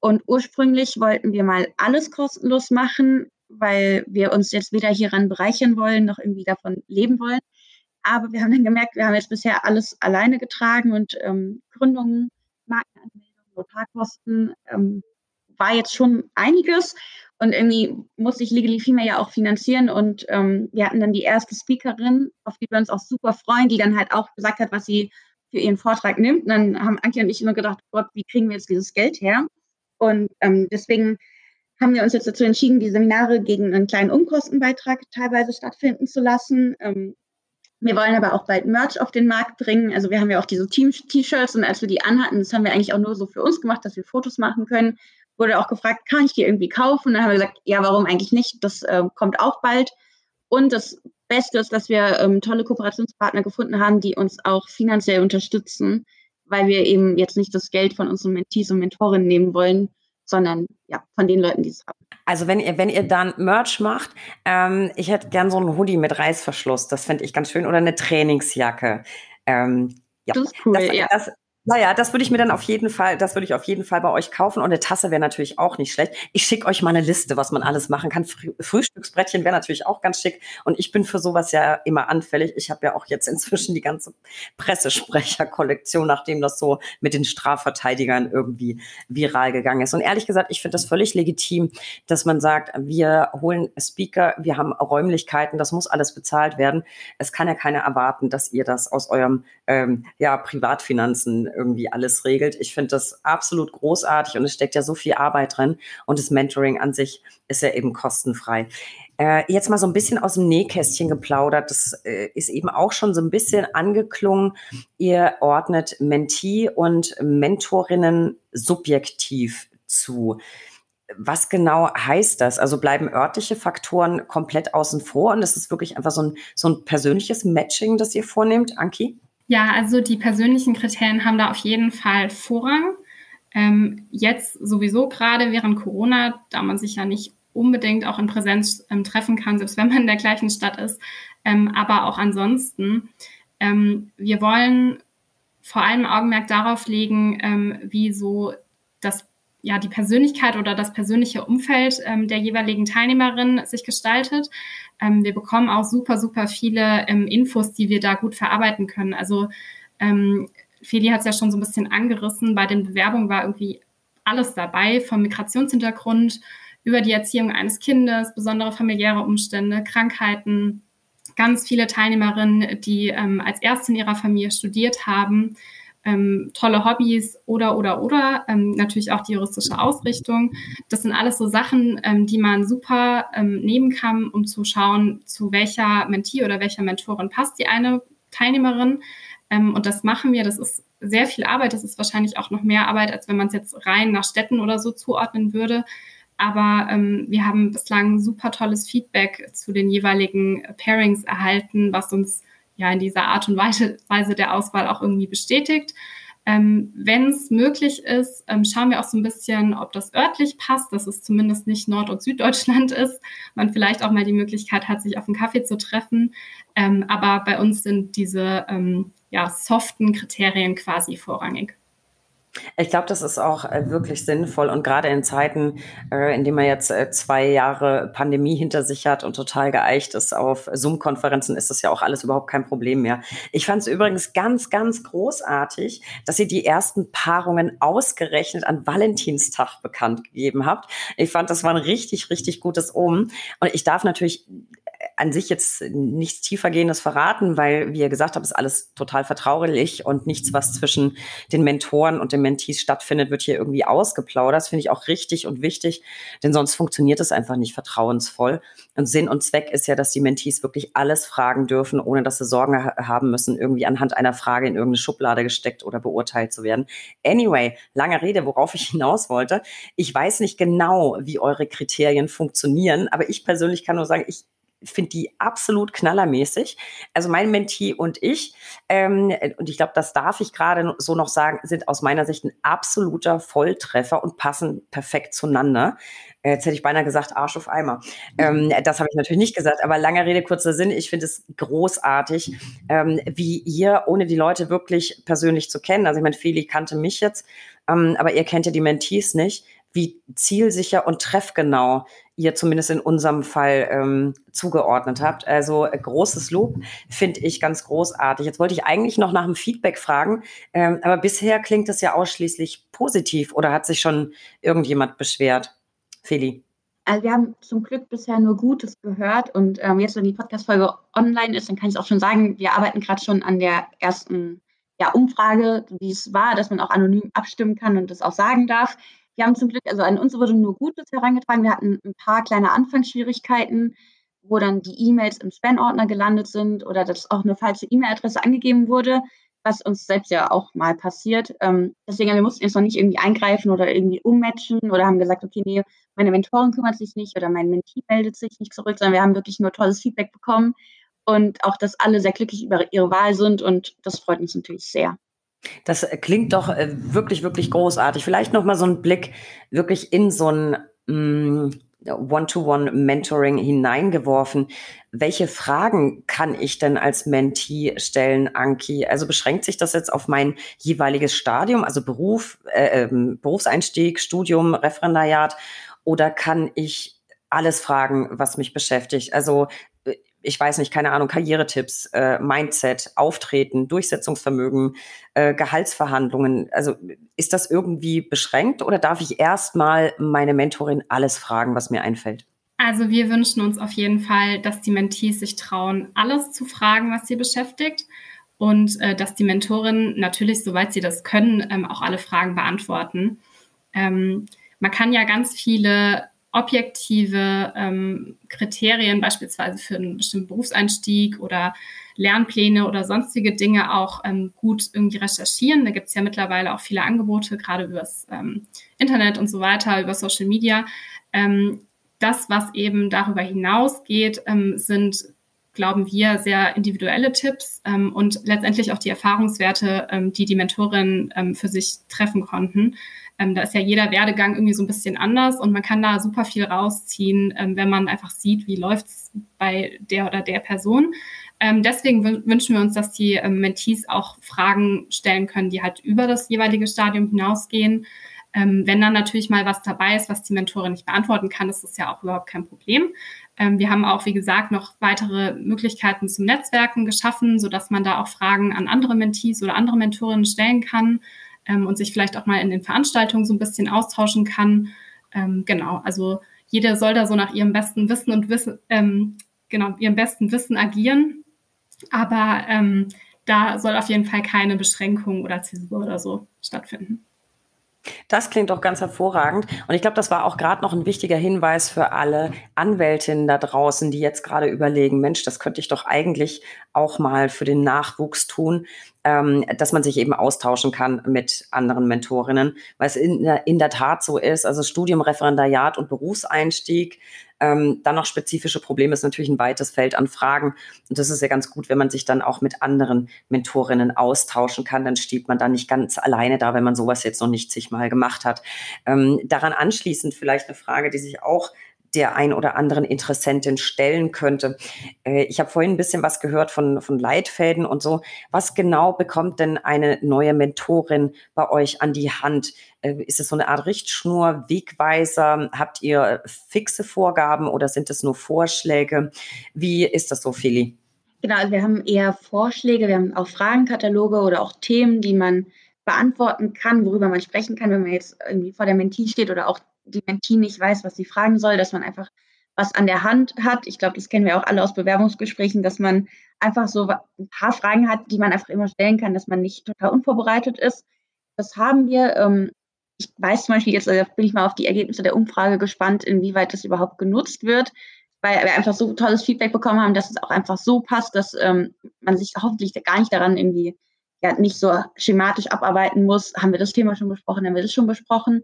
Und ursprünglich wollten wir mal alles kostenlos machen weil wir uns jetzt weder hieran bereichern wollen, noch irgendwie davon leben wollen. Aber wir haben dann gemerkt, wir haben jetzt bisher alles alleine getragen und ähm, Gründungen, Markenanmeldungen, Notarkosten ähm, war jetzt schon einiges. Und irgendwie musste ich Legally Female ja auch finanzieren. Und ähm, wir hatten dann die erste Speakerin, auf die wir uns auch super freuen, die dann halt auch gesagt hat, was sie für ihren Vortrag nimmt. Und dann haben Anke und ich nur gedacht, Gott, wie kriegen wir jetzt dieses Geld her? Und ähm, deswegen haben wir uns jetzt dazu entschieden, die Seminare gegen einen kleinen Umkostenbeitrag teilweise stattfinden zu lassen. Ähm, wir wollen aber auch bald Merch auf den Markt bringen. Also wir haben ja auch diese Team-T-Shirts und als wir die anhatten, das haben wir eigentlich auch nur so für uns gemacht, dass wir Fotos machen können, wurde auch gefragt, kann ich die irgendwie kaufen? Und dann haben wir gesagt, ja, warum eigentlich nicht? Das äh, kommt auch bald. Und das Beste ist, dass wir ähm, tolle Kooperationspartner gefunden haben, die uns auch finanziell unterstützen, weil wir eben jetzt nicht das Geld von unseren Mentees und Mentorinnen nehmen wollen, sondern ja, von den Leuten, die es haben. Also wenn ihr, wenn ihr dann Merch macht, ähm, ich hätte gern so einen Hoodie mit Reißverschluss, das fände ich ganz schön, oder eine Trainingsjacke. Ähm, ja, das ist cool, das, ja. Das, naja, das würde ich mir dann auf jeden Fall, das würde ich auf jeden Fall bei euch kaufen. Und eine Tasse wäre natürlich auch nicht schlecht. Ich schicke euch mal eine Liste, was man alles machen kann. Früh Frühstücksbrettchen wäre natürlich auch ganz schick. Und ich bin für sowas ja immer anfällig. Ich habe ja auch jetzt inzwischen die ganze Pressesprecher-Kollektion, nachdem das so mit den Strafverteidigern irgendwie viral gegangen ist. Und ehrlich gesagt, ich finde das völlig legitim, dass man sagt, wir holen Speaker, wir haben Räumlichkeiten, das muss alles bezahlt werden. Es kann ja keiner erwarten, dass ihr das aus eurem ähm, ja, Privatfinanzen irgendwie alles regelt. Ich finde das absolut großartig und es steckt ja so viel Arbeit drin und das Mentoring an sich ist ja eben kostenfrei. Äh, jetzt mal so ein bisschen aus dem Nähkästchen geplaudert. Das äh, ist eben auch schon so ein bisschen angeklungen. Ihr ordnet Mentee und Mentorinnen subjektiv zu. Was genau heißt das? Also bleiben örtliche Faktoren komplett außen vor und ist es wirklich einfach so ein, so ein persönliches Matching, das ihr vornehmt, Anki? Ja, also die persönlichen Kriterien haben da auf jeden Fall Vorrang. Ähm, jetzt sowieso gerade während Corona, da man sich ja nicht unbedingt auch in Präsenz ähm, treffen kann, selbst wenn man in der gleichen Stadt ist, ähm, aber auch ansonsten. Ähm, wir wollen vor allem Augenmerk darauf legen, ähm, wie so das ja, die Persönlichkeit oder das persönliche Umfeld ähm, der jeweiligen Teilnehmerin sich gestaltet. Ähm, wir bekommen auch super, super viele ähm, Infos, die wir da gut verarbeiten können. Also ähm, Feli hat es ja schon so ein bisschen angerissen. Bei den Bewerbungen war irgendwie alles dabei, vom Migrationshintergrund über die Erziehung eines Kindes, besondere familiäre Umstände, Krankheiten, ganz viele Teilnehmerinnen, die ähm, als Erste in ihrer Familie studiert haben, ähm, tolle Hobbys oder oder oder ähm, natürlich auch die juristische Ausrichtung. Das sind alles so Sachen, ähm, die man super ähm, nehmen kann, um zu schauen, zu welcher Mentee oder welcher Mentorin passt die eine Teilnehmerin. Ähm, und das machen wir. Das ist sehr viel Arbeit. Das ist wahrscheinlich auch noch mehr Arbeit, als wenn man es jetzt rein nach Städten oder so zuordnen würde. Aber ähm, wir haben bislang super tolles Feedback zu den jeweiligen Pairings erhalten, was uns ja in dieser Art und Weise, der Auswahl auch irgendwie bestätigt. Ähm, Wenn es möglich ist, ähm, schauen wir auch so ein bisschen, ob das örtlich passt, dass es zumindest nicht Nord- und Süddeutschland ist. Man vielleicht auch mal die Möglichkeit hat, sich auf einen Kaffee zu treffen. Ähm, aber bei uns sind diese ähm, ja, soften Kriterien quasi vorrangig. Ich glaube, das ist auch äh, wirklich sinnvoll und gerade in Zeiten, äh, in denen man jetzt äh, zwei Jahre Pandemie hinter sich hat und total geeicht ist auf Zoom-Konferenzen, ist das ja auch alles überhaupt kein Problem mehr. Ich fand es übrigens ganz, ganz großartig, dass ihr die ersten Paarungen ausgerechnet an Valentinstag bekannt gegeben habt. Ich fand, das war ein richtig, richtig gutes Omen. Und ich darf natürlich an sich jetzt nichts tiefergehendes verraten, weil, wie ihr gesagt habt, ist alles total vertraulich und nichts, was zwischen den Mentoren und den Mentees stattfindet, wird hier irgendwie ausgeplaudert. Das finde ich auch richtig und wichtig, denn sonst funktioniert es einfach nicht vertrauensvoll. Und Sinn und Zweck ist ja, dass die Mentees wirklich alles fragen dürfen, ohne dass sie Sorgen ha haben müssen, irgendwie anhand einer Frage in irgendeine Schublade gesteckt oder beurteilt zu werden. Anyway, lange Rede, worauf ich hinaus wollte. Ich weiß nicht genau, wie eure Kriterien funktionieren, aber ich persönlich kann nur sagen, ich finde die absolut knallermäßig. Also mein Mentee und ich, ähm, und ich glaube, das darf ich gerade so noch sagen, sind aus meiner Sicht ein absoluter Volltreffer und passen perfekt zueinander. Jetzt hätte ich beinahe gesagt, Arsch auf Eimer. Ähm, das habe ich natürlich nicht gesagt, aber langer Rede, kurzer Sinn. Ich finde es großartig, ähm, wie ihr, ohne die Leute wirklich persönlich zu kennen, also ich meine, Feli kannte mich jetzt, ähm, aber ihr kennt ja die Mentees nicht, wie zielsicher und treffgenau ihr zumindest in unserem Fall ähm, zugeordnet habt. Also äh, großes Lob finde ich ganz großartig. Jetzt wollte ich eigentlich noch nach dem Feedback fragen, ähm, aber bisher klingt es ja ausschließlich positiv oder hat sich schon irgendjemand beschwert? Feli. Also wir haben zum Glück bisher nur Gutes gehört und ähm, jetzt, wenn die Podcast-Folge online ist, dann kann ich auch schon sagen, wir arbeiten gerade schon an der ersten ja, Umfrage, wie es war, dass man auch anonym abstimmen kann und das auch sagen darf. Wir haben zum Glück, also an uns wurde nur Gutes herangetragen. Wir hatten ein paar kleine Anfangsschwierigkeiten, wo dann die E-Mails im Spam-Ordner gelandet sind oder dass auch eine falsche E-Mail-Adresse angegeben wurde, was uns selbst ja auch mal passiert. Ähm, deswegen, wir mussten jetzt noch nicht irgendwie eingreifen oder irgendwie ummatchen oder haben gesagt, okay, nee, meine Mentorin kümmert sich nicht oder mein Mentee meldet sich nicht zurück, sondern wir haben wirklich nur tolles Feedback bekommen und auch, dass alle sehr glücklich über ihre Wahl sind und das freut uns natürlich sehr. Das klingt doch äh, wirklich, wirklich großartig. Vielleicht noch mal so ein Blick wirklich in so ein mm, One-to-One-Mentoring hineingeworfen. Welche Fragen kann ich denn als Mentee stellen, Anki? Also beschränkt sich das jetzt auf mein jeweiliges Stadium, also Beruf, äh, ähm, Berufseinstieg, Studium, Referendariat, oder kann ich alles fragen, was mich beschäftigt? Also ich weiß nicht, keine Ahnung, Karrieretipps, äh, Mindset, Auftreten, Durchsetzungsvermögen, äh, Gehaltsverhandlungen. Also ist das irgendwie beschränkt oder darf ich erstmal meine Mentorin alles fragen, was mir einfällt? Also wir wünschen uns auf jeden Fall, dass die Mentees sich trauen, alles zu fragen, was sie beschäftigt. und äh, dass die Mentorinnen natürlich, soweit sie das können, ähm, auch alle Fragen beantworten. Ähm, man kann ja ganz viele objektive ähm, Kriterien beispielsweise für einen bestimmten Berufseinstieg oder Lernpläne oder sonstige Dinge auch ähm, gut irgendwie recherchieren. Da gibt es ja mittlerweile auch viele Angebote, gerade übers ähm, Internet und so weiter, über Social Media. Ähm, das, was eben darüber hinausgeht, ähm, sind, glauben wir, sehr individuelle Tipps ähm, und letztendlich auch die Erfahrungswerte, ähm, die die Mentorin ähm, für sich treffen konnten. Ähm, da ist ja jeder Werdegang irgendwie so ein bisschen anders und man kann da super viel rausziehen, ähm, wenn man einfach sieht, wie läuft's bei der oder der Person. Ähm, deswegen wünschen wir uns, dass die Mentees auch Fragen stellen können, die halt über das jeweilige Stadium hinausgehen. Wenn dann natürlich mal was dabei ist, was die Mentorin nicht beantworten kann, ist das ja auch überhaupt kein Problem. Ähm, wir haben auch, wie gesagt, noch weitere Möglichkeiten zum Netzwerken geschaffen, sodass man da auch Fragen an andere Mentees oder andere Mentorinnen stellen kann ähm, und sich vielleicht auch mal in den Veranstaltungen so ein bisschen austauschen kann. Ähm, genau, also jeder soll da so nach ihrem besten Wissen und Wissen, ähm, genau, ihrem besten Wissen agieren. Aber ähm, da soll auf jeden Fall keine Beschränkung oder Zäsur oder so stattfinden. Das klingt doch ganz hervorragend. Und ich glaube, das war auch gerade noch ein wichtiger Hinweis für alle Anwältinnen da draußen, die jetzt gerade überlegen, Mensch, das könnte ich doch eigentlich auch mal für den Nachwuchs tun, ähm, dass man sich eben austauschen kann mit anderen Mentorinnen, weil es in, in der Tat so ist, also Studium, Referendariat und Berufseinstieg ähm, dann noch spezifische Probleme ist natürlich ein weites Feld an Fragen. Und das ist ja ganz gut, wenn man sich dann auch mit anderen Mentorinnen austauschen kann. Dann steht man da nicht ganz alleine da, wenn man sowas jetzt noch nicht zigmal gemacht hat. Ähm, daran anschließend vielleicht eine Frage, die sich auch der ein oder anderen Interessentin stellen könnte. Äh, ich habe vorhin ein bisschen was gehört von, von Leitfäden und so. Was genau bekommt denn eine neue Mentorin bei euch an die Hand? Äh, ist es so eine Art Richtschnur, Wegweiser? Habt ihr fixe Vorgaben oder sind es nur Vorschläge? Wie ist das so, Feli? Genau, also wir haben eher Vorschläge, wir haben auch Fragenkataloge oder auch Themen, die man beantworten kann, worüber man sprechen kann, wenn man jetzt irgendwie vor der Mentee steht oder auch die Mentee nicht weiß, was sie fragen soll, dass man einfach was an der Hand hat. Ich glaube, das kennen wir auch alle aus Bewerbungsgesprächen, dass man einfach so ein paar Fragen hat, die man einfach immer stellen kann, dass man nicht total unvorbereitet ist. Das haben wir. Ähm, ich weiß zum Beispiel, jetzt äh, bin ich mal auf die Ergebnisse der Umfrage gespannt, inwieweit das überhaupt genutzt wird, weil wir einfach so tolles Feedback bekommen haben, dass es auch einfach so passt, dass ähm, man sich hoffentlich gar nicht daran irgendwie ja, nicht so schematisch abarbeiten muss. Haben wir das Thema schon besprochen? Haben wir das schon besprochen?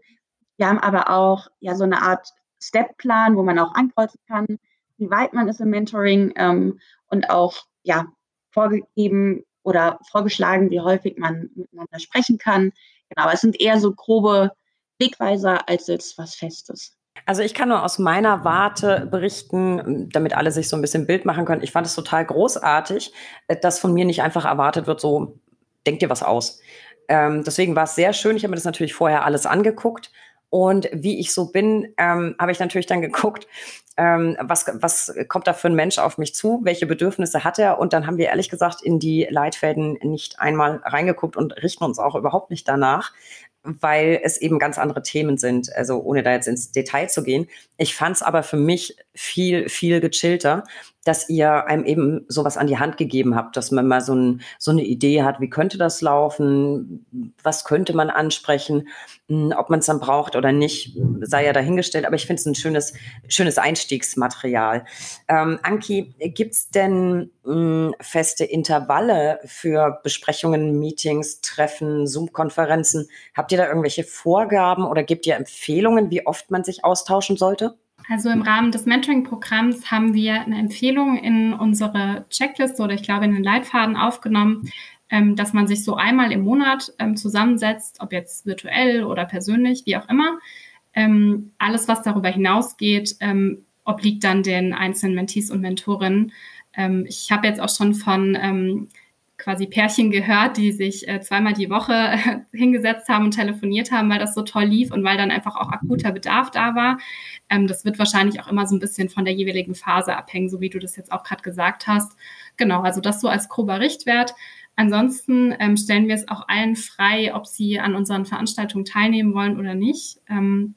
Wir haben aber auch ja so eine Art Step-Plan, wo man auch ankreuzen kann, wie weit man ist im Mentoring ähm, und auch ja vorgegeben oder vorgeschlagen, wie häufig man miteinander sprechen kann. Genau, aber es sind eher so grobe Wegweiser als jetzt was Festes. Also ich kann nur aus meiner Warte berichten, damit alle sich so ein bisschen Bild machen können. Ich fand es total großartig, dass von mir nicht einfach erwartet wird, so denk dir was aus. Ähm, deswegen war es sehr schön. Ich habe mir das natürlich vorher alles angeguckt und wie ich so bin, ähm, habe ich natürlich dann geguckt, ähm, was, was kommt da für ein Mensch auf mich zu, welche Bedürfnisse hat er. Und dann haben wir ehrlich gesagt in die Leitfäden nicht einmal reingeguckt und richten uns auch überhaupt nicht danach, weil es eben ganz andere Themen sind. Also ohne da jetzt ins Detail zu gehen. Ich fand es aber für mich viel, viel gechillter dass ihr einem eben sowas an die Hand gegeben habt, dass man mal so, ein, so eine Idee hat, wie könnte das laufen, was könnte man ansprechen, hm, ob man es dann braucht oder nicht, sei ja dahingestellt. Aber ich finde es ein schönes, schönes Einstiegsmaterial. Ähm, Anki, gibt es denn mh, hm, feste Intervalle für Besprechungen, Meetings, Treffen, Zoom-Konferenzen? Habt ihr da irgendwelche Vorgaben oder gibt ihr Empfehlungen, wie oft man sich austauschen sollte? Also im Rahmen des Mentoring-Programms haben wir eine Empfehlung in unsere Checkliste oder ich glaube in den Leitfaden aufgenommen, ähm, dass man sich so einmal im Monat ähm, zusammensetzt, ob jetzt virtuell oder persönlich, wie auch immer. Ähm, alles, was darüber hinausgeht, obliegt dann den einzelnen Mentees und Mentorinnen. Ich habe jetzt auch schon von quasi Pärchen gehört, die sich äh, zweimal die Woche hingesetzt haben und telefoniert haben, weil das so toll lief und weil dann einfach auch akuter Bedarf da war. Ähm, das wird wahrscheinlich auch immer so ein bisschen von der jeweiligen Phase abhängen, so wie du das jetzt auch gerade gesagt hast. Genau, also das so als grober Richtwert. Ansonsten ähm, stellen wir es auch allen frei, ob sie an unseren Veranstaltungen teilnehmen wollen oder nicht. Ähm,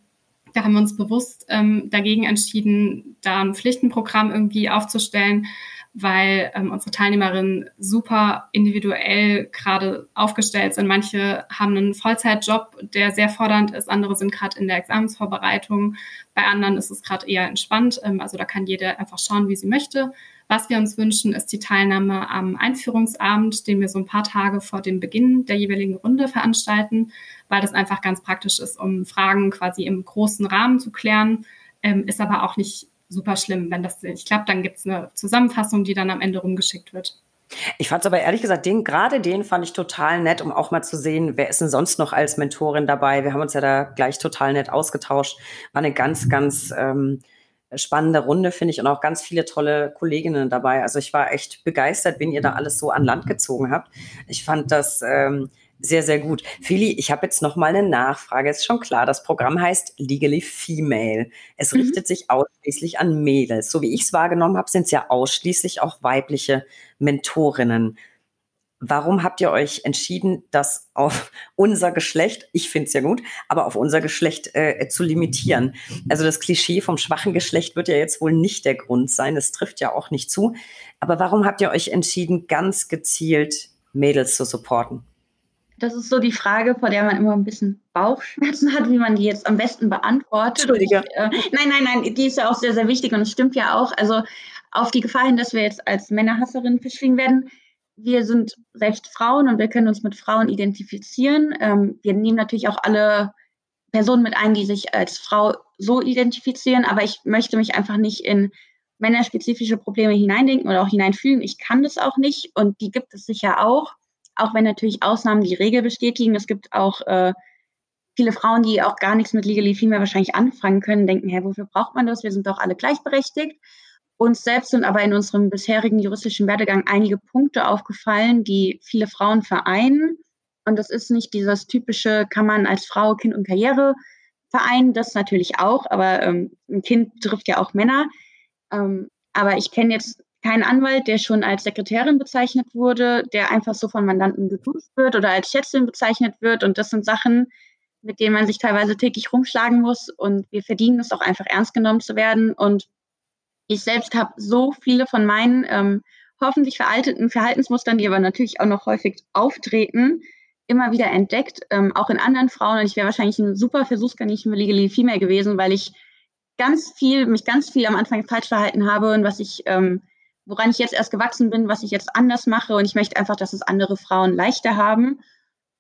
da haben wir uns bewusst ähm, dagegen entschieden, da ein Pflichtenprogramm irgendwie aufzustellen, weil ähm, unsere Teilnehmerinnen super individuell gerade aufgestellt sind. Manche haben einen Vollzeitjob, der sehr fordernd ist, andere sind gerade in der Examensvorbereitung, bei anderen ist es gerade eher entspannt. Ähm, also da kann jeder einfach schauen, wie sie möchte. Was wir uns wünschen, ist die Teilnahme am Einführungsabend, den wir so ein paar Tage vor dem Beginn der jeweiligen Runde veranstalten, weil das einfach ganz praktisch ist, um Fragen quasi im großen Rahmen zu klären. Ähm, ist aber auch nicht super schlimm. Wenn das nicht klappt, dann gibt es eine Zusammenfassung, die dann am Ende rumgeschickt wird. Ich fand es aber ehrlich gesagt, den, gerade den fand ich total nett, um auch mal zu sehen, wer ist denn sonst noch als Mentorin dabei. Wir haben uns ja da gleich total nett ausgetauscht. War eine ganz, ganz ähm, spannende Runde, finde ich, und auch ganz viele tolle Kolleginnen dabei. Also ich war echt begeistert, wen ihr da alles so an Land gezogen habt. Ich fand das ähm, sehr, sehr gut. Fili, ich habe jetzt noch mal eine Nachfrage. Ist schon klar, das Programm heißt Legally Female. Es mhm. richtet sich ausschließlich an Mädels. So wie ich es wahrgenommen habe, sind es ja ausschließlich auch weibliche Mentorinnen. Warum habt ihr euch entschieden, das auf unser Geschlecht, ich finde es ja gut, aber auf unser Geschlecht äh, zu limitieren? Also das Klischee vom schwachen Geschlecht wird ja jetzt wohl nicht der Grund sein. Es trifft ja auch nicht zu. Aber warum habt ihr euch entschieden, ganz gezielt Mädels zu supporten? Das ist so die Frage, vor der man immer ein bisschen Bauchschmerzen hat, wie man die jetzt am besten beantwortet. Entschuldige. Ich, äh, nein, nein, nein, die ist ja auch sehr, sehr wichtig und es stimmt ja auch. Also auf die Gefahr hin, dass wir jetzt als Männerhasserinnen verschwiegen werden, wir sind selbst Frauen und wir können uns mit Frauen identifizieren. Ähm, wir nehmen natürlich auch alle Personen mit ein, die sich als Frau so identifizieren, aber ich möchte mich einfach nicht in männerspezifische Probleme hineindenken oder auch hineinfühlen. Ich kann das auch nicht und die gibt es sicher auch, auch wenn natürlich Ausnahmen die Regel bestätigen. Es gibt auch äh, viele Frauen, die auch gar nichts mit Legally Female wahrscheinlich anfangen können, denken, hä, wofür braucht man das? Wir sind doch alle gleichberechtigt. Uns selbst sind aber in unserem bisherigen juristischen Werdegang einige Punkte aufgefallen, die viele Frauen vereinen. Und das ist nicht dieses typische, kann man als Frau Kind und Karriere vereinen, das natürlich auch, aber ähm, ein Kind trifft ja auch Männer. Ähm, aber ich kenne jetzt keinen Anwalt, der schon als Sekretärin bezeichnet wurde, der einfach so von Mandanten geduzt wird oder als Schätzin bezeichnet wird. Und das sind Sachen, mit denen man sich teilweise täglich rumschlagen muss. Und wir verdienen es auch einfach ernst genommen zu werden. Und ich selbst habe so viele von meinen ähm, hoffentlich veralteten Verhaltensmustern, die aber natürlich auch noch häufig auftreten, immer wieder entdeckt, ähm, auch in anderen Frauen. Und ich wäre wahrscheinlich ein super Versuchskaninchen für Legally Female gewesen, weil ich ganz viel, mich ganz viel am Anfang falsch verhalten habe und was ich, ähm, woran ich jetzt erst gewachsen bin, was ich jetzt anders mache. Und ich möchte einfach, dass es andere Frauen leichter haben.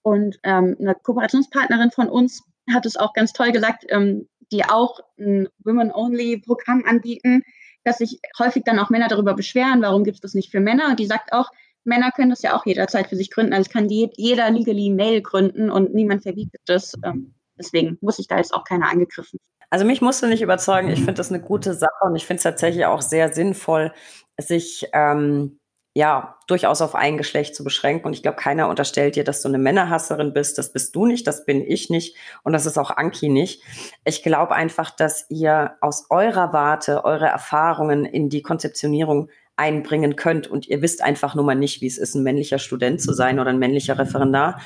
Und ähm, eine Kooperationspartnerin von uns hat es auch ganz toll gesagt, ähm, die auch ein Women-Only-Programm anbieten, dass sich häufig dann auch Männer darüber beschweren, warum gibt es das nicht für Männer? Und die sagt auch, Männer können das ja auch jederzeit für sich gründen. Also es kann jeder legally Mail gründen und niemand verbietet das. Ähm, deswegen muss ich da jetzt auch keiner angegriffen. Also mich musst du nicht überzeugen. Ich finde das eine gute Sache und ich finde es tatsächlich auch sehr sinnvoll, sich ähm, ja, durchaus auf ein Geschlecht zu beschränken. Und ich glaube, keiner unterstellt dir, dass du eine Männerhasserin bist. Das bist du nicht, das bin ich nicht und das ist auch Anki nicht. Ich glaube einfach, dass ihr aus eurer Warte eure Erfahrungen in die Konzeptionierung einbringen könnt. Und ihr wisst einfach nur mal nicht, wie es ist, ein männlicher Student zu sein oder ein männlicher Referendar.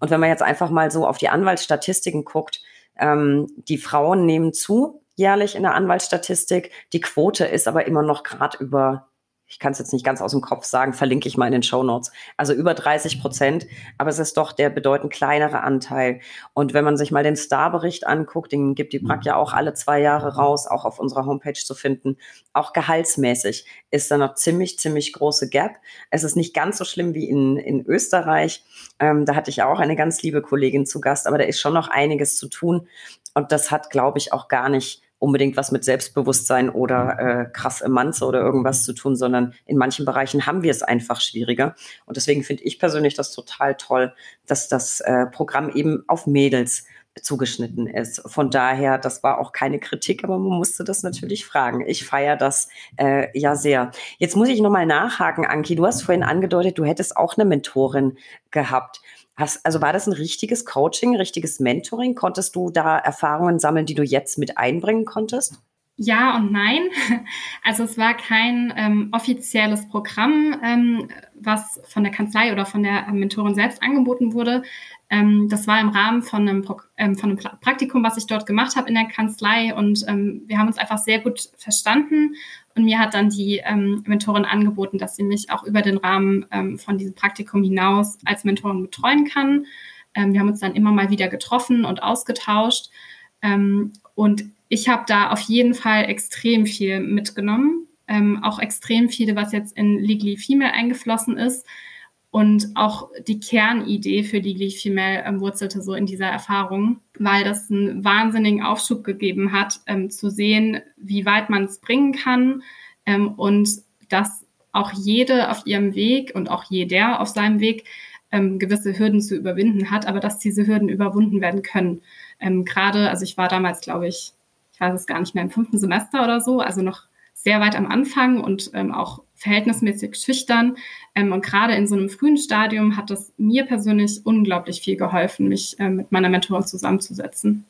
Und wenn man jetzt einfach mal so auf die Anwaltsstatistiken guckt, ähm, die Frauen nehmen zu jährlich in der Anwaltsstatistik. Die Quote ist aber immer noch gerade über ich kann es jetzt nicht ganz aus dem Kopf sagen, verlinke ich mal in den Show Notes. Also über 30 Prozent, aber es ist doch der bedeutend kleinere Anteil. Und wenn man sich mal den Star-Bericht anguckt, den gibt die Brack ja auch alle zwei Jahre raus, auch auf unserer Homepage zu finden. Auch gehaltsmäßig ist da noch ziemlich, ziemlich große Gap. Es ist nicht ganz so schlimm wie in, in Österreich. Ähm, da hatte ich auch eine ganz liebe Kollegin zu Gast, aber da ist schon noch einiges zu tun. Und das hat, glaube ich, auch gar nicht unbedingt was mit Selbstbewusstsein oder äh, krass Emanze oder irgendwas zu tun, sondern in manchen Bereichen haben wir es einfach schwieriger. Und deswegen finde ich persönlich das total toll, dass das äh, Programm eben auf Mädels zugeschnitten ist. Von daher, das war auch keine Kritik, aber man musste das natürlich fragen. Ich feiere das äh, ja sehr. Jetzt muss ich nochmal nachhaken, Anki. Du hast vorhin angedeutet, du hättest auch eine Mentorin gehabt. Hast, also war das ein richtiges Coaching, richtiges Mentoring? Konntest du da Erfahrungen sammeln, die du jetzt mit einbringen konntest? Ja und nein. Also es war kein ähm, offizielles Programm, ähm, was von der Kanzlei oder von der Mentorin selbst angeboten wurde. Ähm, das war im Rahmen von einem, Pro ähm, von einem Praktikum, was ich dort gemacht habe in der Kanzlei. Und ähm, wir haben uns einfach sehr gut verstanden Und mir hat dann die ähm, Mentorin angeboten, dass sie mich auch über den Rahmen ähm, von diesem Praktikum hinaus als Mentorin betreuen kann. Ähm, wir haben uns dann immer mal wieder getroffen und ausgetauscht. Und ich habe da auf jeden Fall extrem viel mitgenommen. Auch extrem viele, was jetzt in Legally Female eingeflossen ist. Und auch die Kernidee für Legally Female ähm, wurzelte so in dieser Erfahrung, weil das einen wahnsinnigen Aufschub gegeben hat, ähm, zu sehen, wie weit man es bringen kann ähm, und dass auch jede auf ihrem Weg und auch jeder auf seinem Weg ähm, gewisse Hürden zu überwinden hat, aber dass diese Hürden überwunden werden können. Ähm, Gerade, also ich war damals, glaube ich, ich weiß es gar nicht mehr, im fünften Semester oder so, also noch sehr weit am Anfang und ähm, auch verhältnismäßig schüchtern. Ähm, und gerade in so einem frühen Stadium hat das mir persönlich unglaublich viel geholfen, mich äh, mit meiner Mentorin zusammenzusetzen.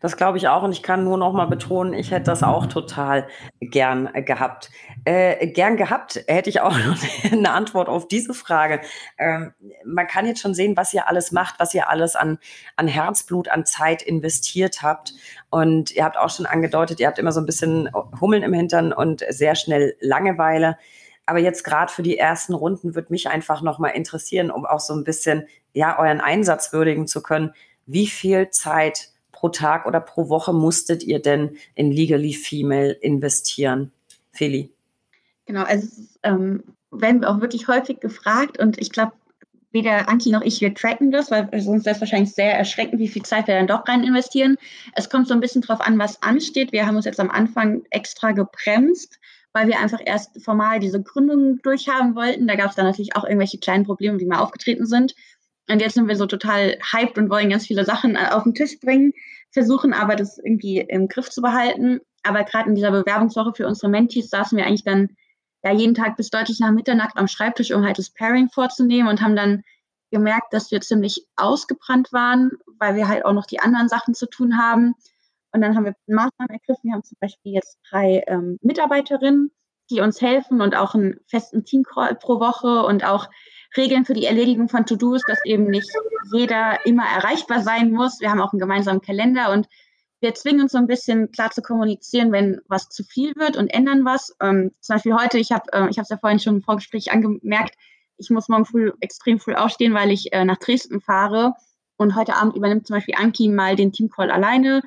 Das glaube ich auch und ich kann nur noch mal betonen, ich hätte das auch total gern gehabt. Äh, gern gehabt hätte ich auch noch eine Antwort auf diese Frage. Ähm, man kann jetzt schon sehen, was ihr alles macht, was ihr alles an, an Herzblut, an Zeit investiert habt. Und ihr habt auch schon angedeutet, ihr habt immer so ein bisschen Hummeln im Hintern und sehr schnell Langeweile. Aber jetzt gerade für die ersten Runden würde mich einfach noch mal interessieren, um auch so ein bisschen ja euren Einsatz würdigen zu können. Wie viel Zeit pro Tag oder pro Woche musstet ihr denn in Legally Female investieren? Feli. Genau, also ähm, werden wir auch wirklich häufig gefragt und ich glaube, weder Anki noch ich, wir tracken das, weil sonst wäre wahrscheinlich sehr erschreckend, wie viel Zeit wir dann doch rein investieren. Es kommt so ein bisschen drauf an, was ansteht. Wir haben uns jetzt am Anfang extra gebremst, weil wir einfach erst formal diese Gründung durchhaben wollten. Da gab es dann natürlich auch irgendwelche kleinen Probleme, die mal aufgetreten sind. Und jetzt sind wir so total hyped und wollen ganz viele Sachen äh, auf den Tisch bringen, versuchen aber das irgendwie im Griff zu behalten. Aber gerade in dieser Bewerbungswoche für unsere Mentees saßen wir eigentlich dann ja jeden Tag bis deutlich nach Mitternacht am Schreibtisch, um halt das Pairing vorzunehmen und haben dann gemerkt, dass wir ziemlich ausgebrannt waren, weil wir halt auch noch die anderen Sachen zu tun haben. Und dann haben wir Maßnahmen ergriffen. Wir haben zum Beispiel jetzt drei ähm, Mitarbeiterinnen, die uns helfen und auch einen festen Teamcall pro Woche und auch Regeln für die Erledigung von To-Dos, dass eben nicht jeder immer erreichbar sein muss. Wir haben auch einen gemeinsamen Kalender und wir zwingen uns so ein bisschen klar zu kommunizieren, wenn was zu viel wird und ändern was. Ähm, zum Beispiel heute, ich habe äh, ja vorhin schon im Vorgespräch angemerkt, ich muss morgen früh extrem früh aufstehen, weil ich äh, nach Dresden fahre. Und heute Abend übernimmt zum Beispiel Anki mal den Teamcall alleine.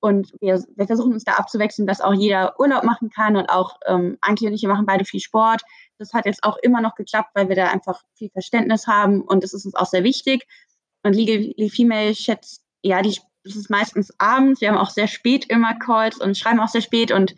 Und wir, wir versuchen uns da abzuwechseln, dass auch jeder Urlaub machen kann und auch ähm, Anki und ich machen beide viel Sport. Das hat jetzt auch immer noch geklappt, weil wir da einfach viel Verständnis haben und das ist uns auch sehr wichtig. Und Legally Female schätzt, ja, die, das ist meistens abends. Wir haben auch sehr spät immer Calls und schreiben auch sehr spät und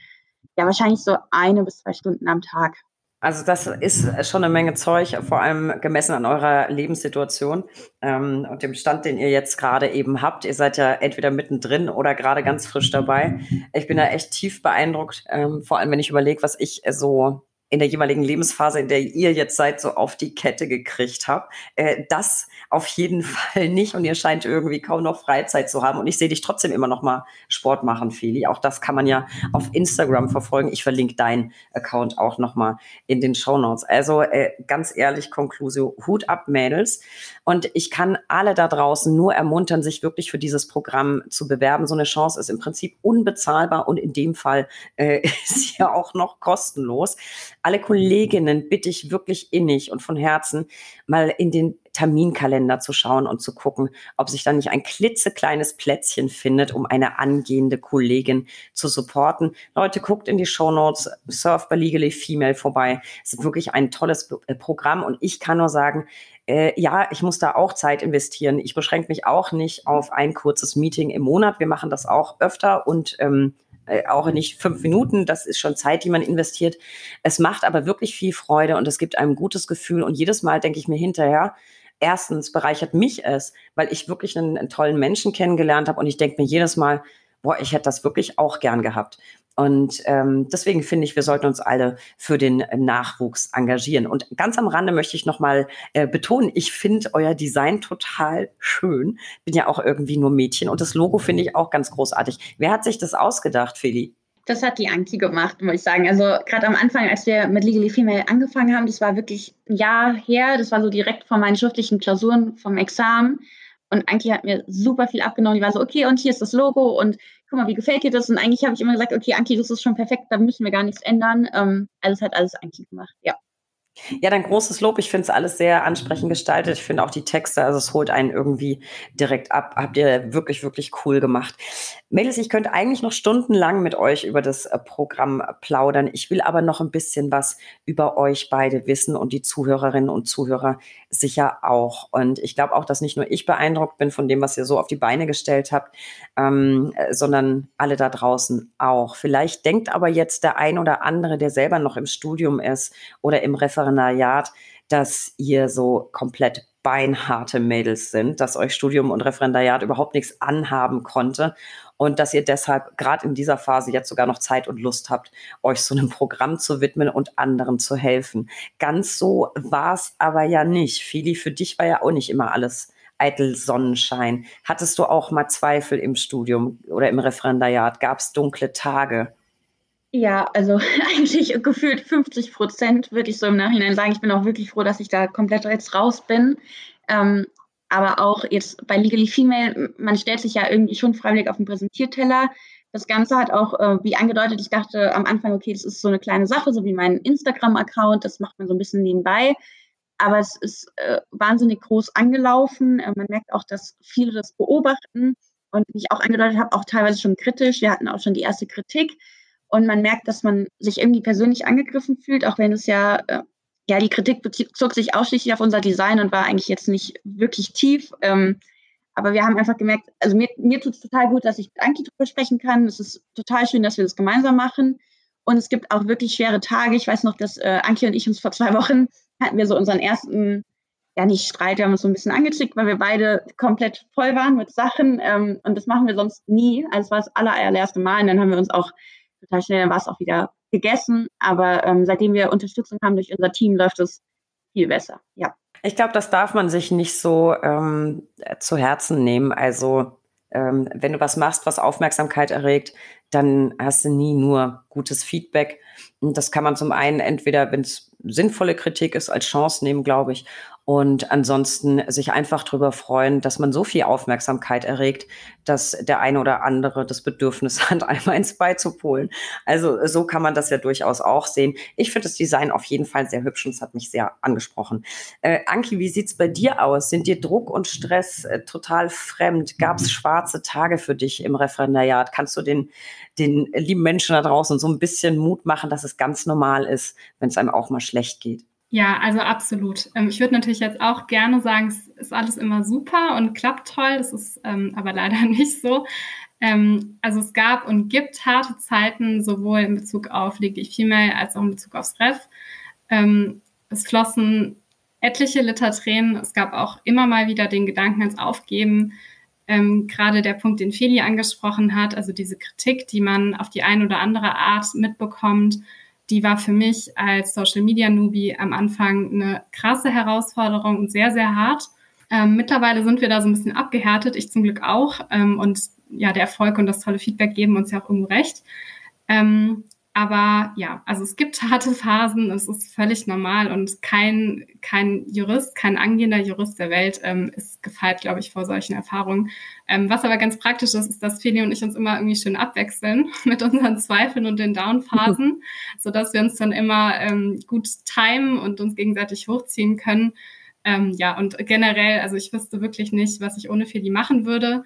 ja, wahrscheinlich so eine bis zwei Stunden am Tag. Also das ist schon eine Menge Zeug, vor allem gemessen an eurer Lebenssituation ähm, und dem Stand, den ihr jetzt gerade eben habt. Ihr seid ja entweder mittendrin oder gerade ganz frisch dabei. Ich bin da echt tief beeindruckt, ähm, vor allem wenn ich überlege, was ich so in der jeweiligen Lebensphase, in der ihr jetzt seid, so auf die Kette gekriegt habt. Äh, das auf jeden Fall nicht. Und ihr scheint irgendwie kaum noch Freizeit zu haben. Und ich sehe dich trotzdem immer noch mal Sport machen, Feli. Auch das kann man ja auf Instagram verfolgen. Ich verlinke deinen Account auch noch mal in den Show Notes. Also äh, ganz ehrlich, Konklusio, Hut ab, Mädels. Und ich kann alle da draußen nur ermuntern, sich wirklich für dieses Programm zu bewerben. So eine Chance ist im Prinzip unbezahlbar und in dem Fall äh, ist ja auch noch kostenlos alle Kolleginnen bitte ich wirklich innig und von Herzen mal in den Terminkalender zu schauen und zu gucken, ob sich da nicht ein klitzekleines Plätzchen findet, um eine angehende Kollegin zu supporten. Leute, guckt in die Show Notes, surf bei Legally Female vorbei. Es ist wirklich ein tolles äh, Programm und ich kann nur sagen, äh, ja, ich muss da auch Zeit investieren. Ich beschränke mich auch nicht auf ein kurzes Meeting im Monat. Wir machen das auch öfter und ähm, äh, auch nicht fünf Minuten, das ist schon Zeit, die man investiert. Es macht aber wirklich viel Freude und es gibt einem gutes Gefühl. Und jedes Mal denke ich mir hinterher, erstens bereichert mich es, weil ich wirklich einen, einen tollen Menschen kennengelernt habe und ich denke mir jedes Mal, boah, ich hätte das wirklich auch gern gehabt. Und ähm, deswegen finde ich, wir sollten uns alle für den Nachwuchs engagieren. Und ganz am Rande möchte ich nochmal äh, betonen, ich finde euer Design total schön. Bin ja auch irgendwie nur Mädchen und das Logo finde ich auch ganz großartig. Wer hat sich das ausgedacht, Feli? Das hat die Anki gemacht, muss ich sagen. Also gerade am Anfang, als wir mit Legally Female angefangen haben, das war wirklich ein Jahr her. Das war so direkt vor meinen schriftlichen Klausuren vom Examen. Und Anki hat mir super viel abgenommen. Die war so, okay, und hier ist das Logo und guck mal, wie gefällt dir das? Und eigentlich habe ich immer gesagt, okay, Anki, das ist schon perfekt, da müssen wir gar nichts ändern. Ähm, also es hat alles Anki gemacht, ja. Ja, dann großes Lob. Ich finde es alles sehr ansprechend gestaltet. Ich finde auch die Texte, also es holt einen irgendwie direkt ab. Habt ihr wirklich, wirklich cool gemacht. Mädels, ich könnte eigentlich noch stundenlang mit euch über das äh, Programm plaudern. Ich will aber noch ein bisschen was über euch beide wissen und die Zuhörerinnen und Zuhörer sicher auch. Und ich glaube auch, dass nicht nur ich beeindruckt bin von dem, was ihr so auf die Beine gestellt habt, ähm, äh, sondern alle da draußen auch. Vielleicht denkt aber jetzt der ein oder andere, der selber noch im Studium ist oder im Referendariat, dass ihr so komplett beinharte Mädels sind, dass euch Studium und Referendariat überhaupt nichts anhaben konnte und dass ihr deshalb gerade in dieser Phase jetzt sogar noch Zeit und Lust habt, euch so einem Programm zu widmen und anderen zu helfen. Ganz so war es aber ja nicht. Fili, für dich war ja auch nicht immer alles eitel Sonnenschein. Hattest du auch mal Zweifel im Studium oder im Referendariat? Gab es dunkle Tage? Ja, also eigentlich gefühlt 50 Prozent, würde ich so im Nachhinein sagen. Ich bin auch wirklich froh, dass ich da komplett jetzt raus bin. Ähm, aber auch jetzt bei Legally Female, man stellt sich ja irgendwie schon freiwillig auf den Präsentierteller. Das Ganze hat auch, äh, wie angedeutet, ich dachte am Anfang, okay, das ist so eine kleine Sache, so wie mein Instagram-Account, das macht man so ein bisschen nebenbei. Aber es ist äh, wahnsinnig groß angelaufen. Äh, man merkt auch, dass viele das beobachten und wie ich auch angedeutet habe, auch teilweise schon kritisch. Wir hatten auch schon die erste Kritik. Und man merkt, dass man sich irgendwie persönlich angegriffen fühlt, auch wenn es ja äh, ja, die Kritik bezog sich ausschließlich auf unser Design und war eigentlich jetzt nicht wirklich tief. Ähm, aber wir haben einfach gemerkt, also mir, mir tut es total gut, dass ich mit Anki drüber sprechen kann. Es ist total schön, dass wir das gemeinsam machen. Und es gibt auch wirklich schwere Tage. Ich weiß noch, dass äh, Anki und ich uns vor zwei Wochen hatten wir so unseren ersten, ja nicht Streit, wir haben uns so ein bisschen angezickt, weil wir beide komplett voll waren mit Sachen. Ähm, und das machen wir sonst nie. Also es war das allererste Mal. Und dann haben wir uns auch total schnell, war es auch wieder gegessen. Aber ähm, seitdem wir Unterstützung haben durch unser Team, läuft es viel besser. Ja. Ich glaube, das darf man sich nicht so ähm, zu Herzen nehmen. Also ähm, wenn du was machst, was Aufmerksamkeit erregt, dann hast du nie nur gutes Feedback. Und das kann man zum einen entweder, wenn es sinnvolle Kritik ist, als Chance nehmen, glaube ich. Und ansonsten sich einfach darüber freuen, dass man so viel Aufmerksamkeit erregt, dass der eine oder andere das Bedürfnis hat, einmal ins Bei zu polen. Also so kann man das ja durchaus auch sehen. Ich finde das Design auf jeden Fall sehr hübsch und es hat mich sehr angesprochen. Äh, Anki, wie sieht's bei dir aus? Sind dir Druck und Stress äh, total fremd? Gab es schwarze Tage für dich im Referendariat? Kannst du den, den lieben Menschen da draußen so ein bisschen Mut machen, dass es ganz normal ist, wenn es einem auch mal schlecht geht? Ja, also absolut. Ähm, ich würde natürlich jetzt auch gerne sagen, es ist alles immer super und klappt toll. Das ist ähm, aber leider nicht so. Ähm, also es gab und gibt harte Zeiten, sowohl in Bezug auf League Female als auch in Bezug aufs Ref. Ähm, es flossen etliche Liter Tränen. Es gab auch immer mal wieder den Gedanken ans Aufgeben. Ähm, Gerade der Punkt, den Feli angesprochen hat, also diese Kritik, die man auf die eine oder andere Art mitbekommt die war für mich als Social Media Newbie am Anfang eine krasse Herausforderung und sehr, sehr hart. Ähm, mittlerweile sind wir da so ein bisschen abgehärtet, ich zum Glück auch. Ähm, und ja, der Erfolg und das tolle Feedback geben uns ja auch irgendwo recht. Ähm, aber ja, also es gibt harte Phasen, es ist völlig normal und kein, kein Jurist, kein angehender Jurist der Welt ähm, ist gefeit, glaube ich, vor solchen Erfahrungen. Ähm, was aber ganz praktisch ist, ist, dass Feli und ich uns immer irgendwie schön abwechseln mit unseren Zweifeln und den Down-Phasen, sodass wir uns dann immer ähm, gut timen und uns gegenseitig hochziehen können. Ähm, ja, und generell, also ich wüsste wirklich nicht, was ich ohne Feli machen würde.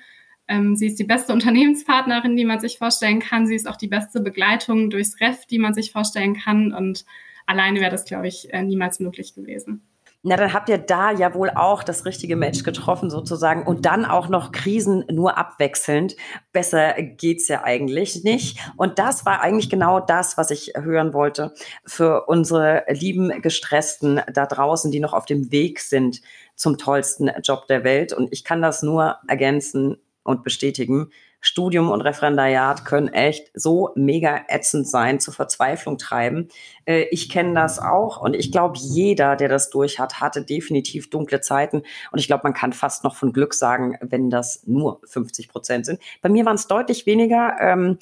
Ähm, sie ist die beste Unternehmenspartnerin, die man sich vorstellen kann. Sie ist auch die beste Begleitung durchs Ref, die man sich vorstellen kann. Und alleine wäre das, glaube ich, äh, niemals möglich gewesen. Na, dann habt ihr da ja wohl auch das richtige Match getroffen sozusagen und dann auch noch Krisen nur abwechselnd. Besser geht's ja eigentlich nicht. Und das war eigentlich genau das, was ich hören wollte für unsere lieben Gestressten da draußen, die noch auf dem Weg sind zum tollsten Job der Welt. Und ich kann das nur ergänzen und bestätigen. Studium und Referendariat können echt so mega ätzend sein, zur Verzweiflung treiben. Äh, ich kenne das auch und ich glaube, jeder, der das durch hat, hatte definitiv dunkle Zeiten. Und ich glaube, man kann fast noch von Glück sagen, wenn das nur 50 Prozent sind. Bei mir waren es deutlich weniger. Ähm,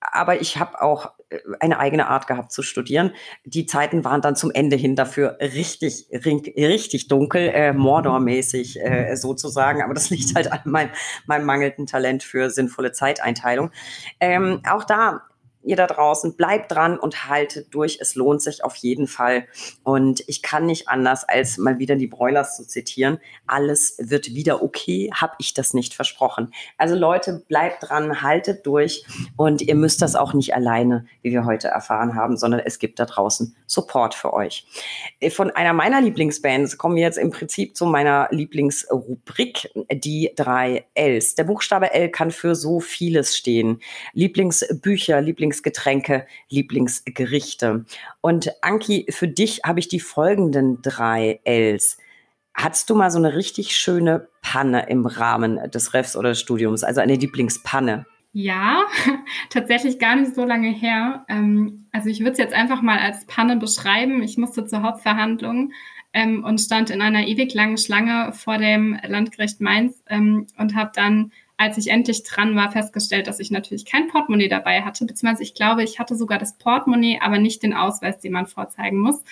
aber ich habe auch eine eigene Art gehabt zu studieren. Die Zeiten waren dann zum Ende hin dafür richtig, richtig dunkel, äh, Mordor-mäßig äh, sozusagen. Aber das liegt halt an meinem, meinem mangelnden Talent für sinnvolle Zeiteinteilung. Ähm, auch da ihr da draußen, bleibt dran und haltet durch. Es lohnt sich auf jeden Fall. Und ich kann nicht anders, als mal wieder die Broilers zu zitieren. Alles wird wieder okay, habe ich das nicht versprochen. Also Leute, bleibt dran, haltet durch. Und ihr müsst das auch nicht alleine, wie wir heute erfahren haben, sondern es gibt da draußen Support für euch. Von einer meiner Lieblingsbands kommen wir jetzt im Prinzip zu meiner Lieblingsrubrik, die drei Ls. Der Buchstabe L kann für so vieles stehen. Lieblingsbücher, Lieblings Lieblingsgetränke, Lieblingsgerichte. Und Anki, für dich habe ich die folgenden drei Ls. Hattest du mal so eine richtig schöne Panne im Rahmen des Refs oder des Studiums, also eine Lieblingspanne? Ja, tatsächlich gar nicht so lange her. Ähm, also ich würde es jetzt einfach mal als Panne beschreiben. Ich musste zur Hauptverhandlung ähm, und stand in einer ewig langen Schlange vor dem Landgericht Mainz ähm, und habe dann als ich endlich dran war, festgestellt, dass ich natürlich kein Portemonnaie dabei hatte, beziehungsweise ich glaube, ich hatte sogar das Portemonnaie, aber nicht den Ausweis, den man vorzeigen muss.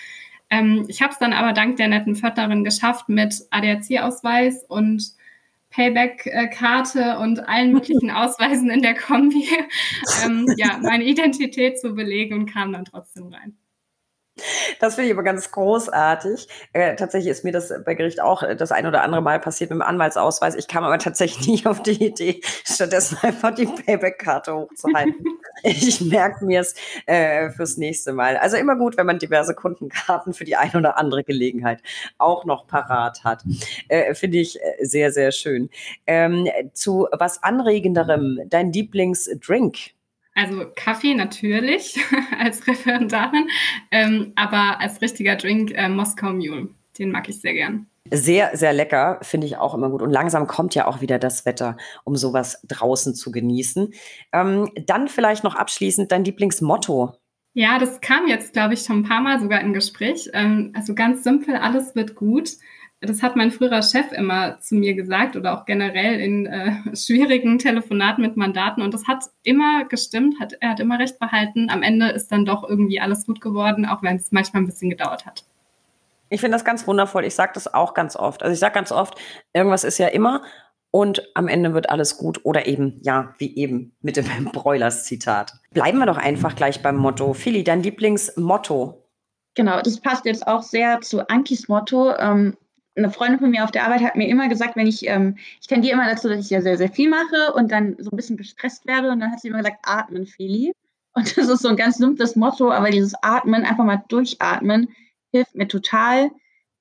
Ähm, ich habe es dann aber dank der netten Pförtnerin geschafft, mit ADAC-Ausweis und Payback-Karte und allen möglichen Ausweisen in der Kombi, ähm, ja, meine Identität zu belegen und kam dann trotzdem rein. Das finde ich aber ganz großartig. Äh, tatsächlich ist mir das bei Gericht auch äh, das ein oder andere Mal passiert mit dem Anwaltsausweis. Ich kam aber tatsächlich nicht auf die Idee, stattdessen einfach die Payback-Karte hochzuhalten. ich merke mir es äh, fürs nächste Mal. Also immer gut, wenn man diverse Kundenkarten für die ein oder andere Gelegenheit auch noch parat hat. Äh, finde ich äh, sehr, sehr schön. Ähm, zu was Anregenderem, dein Lieblingsdrink? Also Kaffee natürlich als Referendarin, ähm, aber als richtiger Drink äh, Moskau Mule. Den mag ich sehr gern. Sehr, sehr lecker, finde ich auch immer gut. Und langsam kommt ja auch wieder das Wetter, um sowas draußen zu genießen. Ähm, dann vielleicht noch abschließend dein Lieblingsmotto. Ja, das kam jetzt, glaube ich, schon ein paar Mal sogar im Gespräch. Ähm, also ganz simpel, alles wird gut das hat mein früherer Chef immer zu mir gesagt oder auch generell in äh, schwierigen Telefonaten mit Mandaten. Und das hat immer gestimmt, hat, er hat immer recht behalten. Am Ende ist dann doch irgendwie alles gut geworden, auch wenn es manchmal ein bisschen gedauert hat. Ich finde das ganz wundervoll. Ich sage das auch ganz oft. Also ich sage ganz oft, irgendwas ist ja immer und am Ende wird alles gut oder eben, ja, wie eben mit dem Broilers-Zitat. Bleiben wir doch einfach gleich beim Motto. Philly, dein Lieblingsmotto? Genau, das passt jetzt auch sehr zu Ankis Motto. Ähm, eine Freundin von mir auf der Arbeit hat mir immer gesagt, wenn ich, ähm, ich tendiere immer dazu, dass ich ja sehr, sehr viel mache und dann so ein bisschen gestresst werde. Und dann hat sie immer gesagt, atmen, Feli. Und das ist so ein ganz simples Motto, aber dieses Atmen, einfach mal durchatmen, hilft mir total.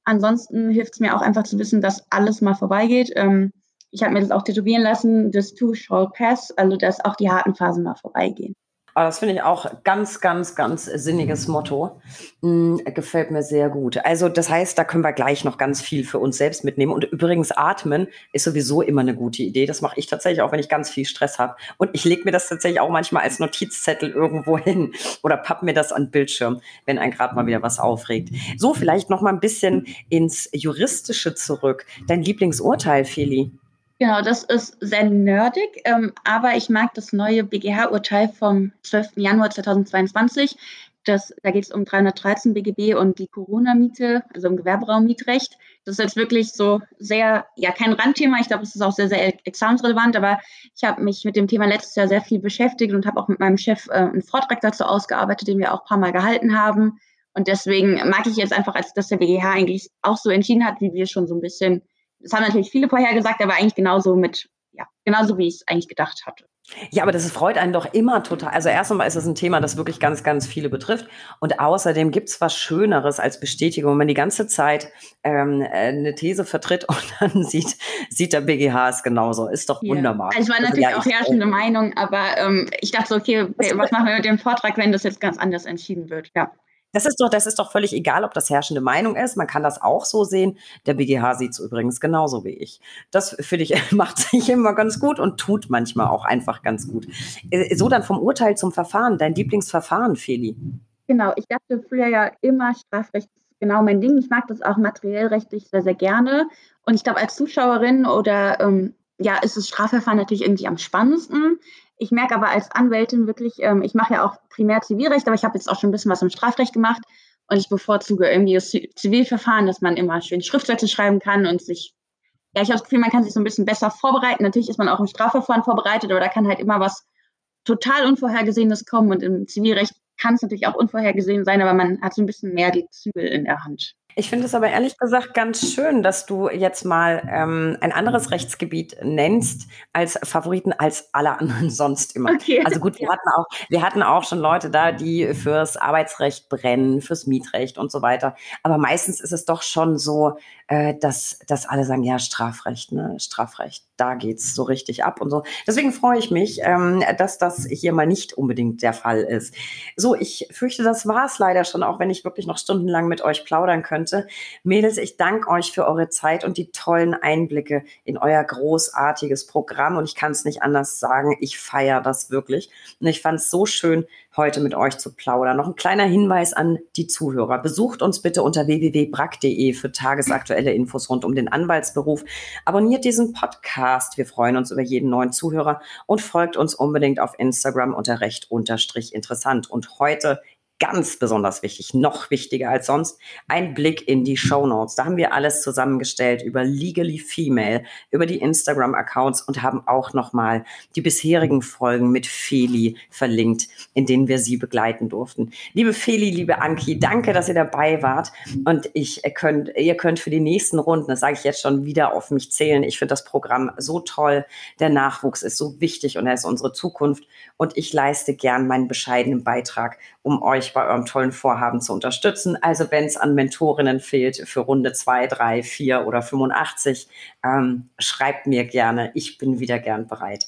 Ansonsten hilft es mir auch einfach zu wissen, dass alles mal vorbeigeht. Ähm, ich habe mir das auch tätowieren lassen, das Too Shall Pass, also dass auch die harten Phasen mal vorbeigehen. Aber das finde ich auch ganz, ganz, ganz sinniges Motto. Mm, gefällt mir sehr gut. Also das heißt, da können wir gleich noch ganz viel für uns selbst mitnehmen. Und übrigens, atmen ist sowieso immer eine gute Idee. Das mache ich tatsächlich auch, wenn ich ganz viel Stress habe. Und ich lege mir das tatsächlich auch manchmal als Notizzettel irgendwo hin oder papp mir das an Bildschirm, wenn ein gerade mal wieder was aufregt. So, vielleicht noch mal ein bisschen ins Juristische zurück. Dein Lieblingsurteil, Feli? Genau, das ist sehr nerdig, ähm, aber ich mag das neue BGH-Urteil vom 12. Januar 2022. Das, da geht es um 313 BGB und die Corona-Miete, also im Gewerberaummietrecht. Das ist jetzt wirklich so sehr, ja, kein Randthema. Ich glaube, es ist auch sehr, sehr examensrelevant, aber ich habe mich mit dem Thema letztes Jahr sehr viel beschäftigt und habe auch mit meinem Chef äh, einen Vortrag dazu ausgearbeitet, den wir auch ein paar Mal gehalten haben. Und deswegen mag ich jetzt einfach, als dass der BGH eigentlich auch so entschieden hat, wie wir schon so ein bisschen das haben natürlich viele vorher gesagt, aber eigentlich genauso mit, ja, genauso wie ich es eigentlich gedacht hatte. Ja, aber das freut einen doch immer total. Also erst einmal ist es ein Thema, das wirklich ganz, ganz viele betrifft. Und außerdem gibt es was Schöneres als Bestätigung, wenn man die ganze Zeit ähm, eine These vertritt und dann sieht, sieht der BGH es genauso. Ist doch wunderbar. Also es war also natürlich also, ja, auch herrschende Meinung, aber ähm, ich dachte so, okay, was machen wir mit dem Vortrag, wenn das jetzt ganz anders entschieden wird? Ja. Das ist doch, das ist doch völlig egal, ob das herrschende Meinung ist. Man kann das auch so sehen. Der BGH sieht es übrigens genauso wie ich. Das finde ich macht sich immer ganz gut und tut manchmal auch einfach ganz gut. Äh, so dann vom Urteil zum Verfahren. Dein Lieblingsverfahren, Feli? Genau, ich dachte früher ja immer, Strafrecht genau mein Ding. Ich mag das auch materiellrechtlich sehr, sehr gerne. Und ich glaube, als Zuschauerin oder ähm, ja, ist das Strafverfahren natürlich irgendwie am spannendsten. Ich merke aber als Anwältin wirklich, ähm, ich mache ja auch primär Zivilrecht, aber ich habe jetzt auch schon ein bisschen was im Strafrecht gemacht und ich bevorzuge irgendwie das Zivilverfahren, dass man immer schön Schriftsätze schreiben kann und sich, ja, ich habe das Gefühl, man kann sich so ein bisschen besser vorbereiten. Natürlich ist man auch im Strafverfahren vorbereitet, aber da kann halt immer was total Unvorhergesehenes kommen und im Zivilrecht kann es natürlich auch unvorhergesehen sein, aber man hat so ein bisschen mehr die Zügel in der Hand. Ich finde es aber ehrlich gesagt ganz schön, dass du jetzt mal ähm, ein anderes Rechtsgebiet nennst als Favoriten als alle anderen sonst immer. Okay. Also gut, wir hatten auch, wir hatten auch schon Leute da, die fürs Arbeitsrecht brennen, fürs Mietrecht und so weiter. Aber meistens ist es doch schon so, äh, dass, dass alle sagen, ja, Strafrecht, ne, Strafrecht, da geht's so richtig ab und so. Deswegen freue ich mich, ähm, dass das hier mal nicht unbedingt der Fall ist. So, ich fürchte, das war's leider schon, auch wenn ich wirklich noch stundenlang mit euch plaudern könnte. Mädels, ich danke euch für eure Zeit und die tollen Einblicke in euer großartiges Programm und ich kann es nicht anders sagen, ich feiere das wirklich. Und ich fand es so schön, heute mit euch zu plaudern. Noch ein kleiner Hinweis an die Zuhörer. Besucht uns bitte unter www.brack.de für tagesaktuelle Infos rund um den Anwaltsberuf. Abonniert diesen Podcast. Wir freuen uns über jeden neuen Zuhörer und folgt uns unbedingt auf Instagram unter recht unterstrich interessant. Und heute ganz besonders wichtig, noch wichtiger als sonst, ein Blick in die Show Notes. Da haben wir alles zusammengestellt über Legally Female, über die Instagram-Accounts und haben auch nochmal die bisherigen Folgen mit Feli verlinkt, in denen wir sie begleiten durften. Liebe Feli, liebe Anki, danke, dass ihr dabei wart und ich könnt, ihr könnt für die nächsten Runden, das sage ich jetzt schon wieder, auf mich zählen. Ich finde das Programm so toll. Der Nachwuchs ist so wichtig und er ist unsere Zukunft und ich leiste gern meinen bescheidenen Beitrag, um euch bei eurem tollen Vorhaben zu unterstützen. Also wenn es an Mentorinnen fehlt für Runde 2, 3, 4 oder 85, ähm, schreibt mir gerne. Ich bin wieder gern bereit.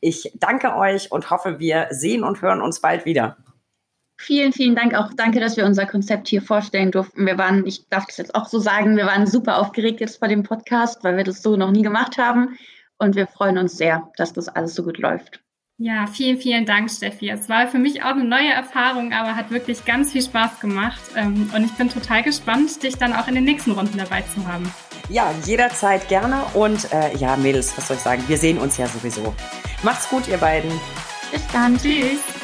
Ich danke euch und hoffe, wir sehen und hören uns bald wieder. Vielen, vielen Dank auch. Danke, dass wir unser Konzept hier vorstellen durften. Wir waren, ich darf das jetzt auch so sagen, wir waren super aufgeregt jetzt bei dem Podcast, weil wir das so noch nie gemacht haben. Und wir freuen uns sehr, dass das alles so gut läuft. Ja, vielen, vielen Dank, Steffi. Es war für mich auch eine neue Erfahrung, aber hat wirklich ganz viel Spaß gemacht. Ähm, und ich bin total gespannt, dich dann auch in den nächsten Runden dabei zu haben. Ja, jederzeit gerne. Und äh, ja, Mädels, was soll ich sagen? Wir sehen uns ja sowieso. Macht's gut, ihr beiden. Bis dann. Tschüss.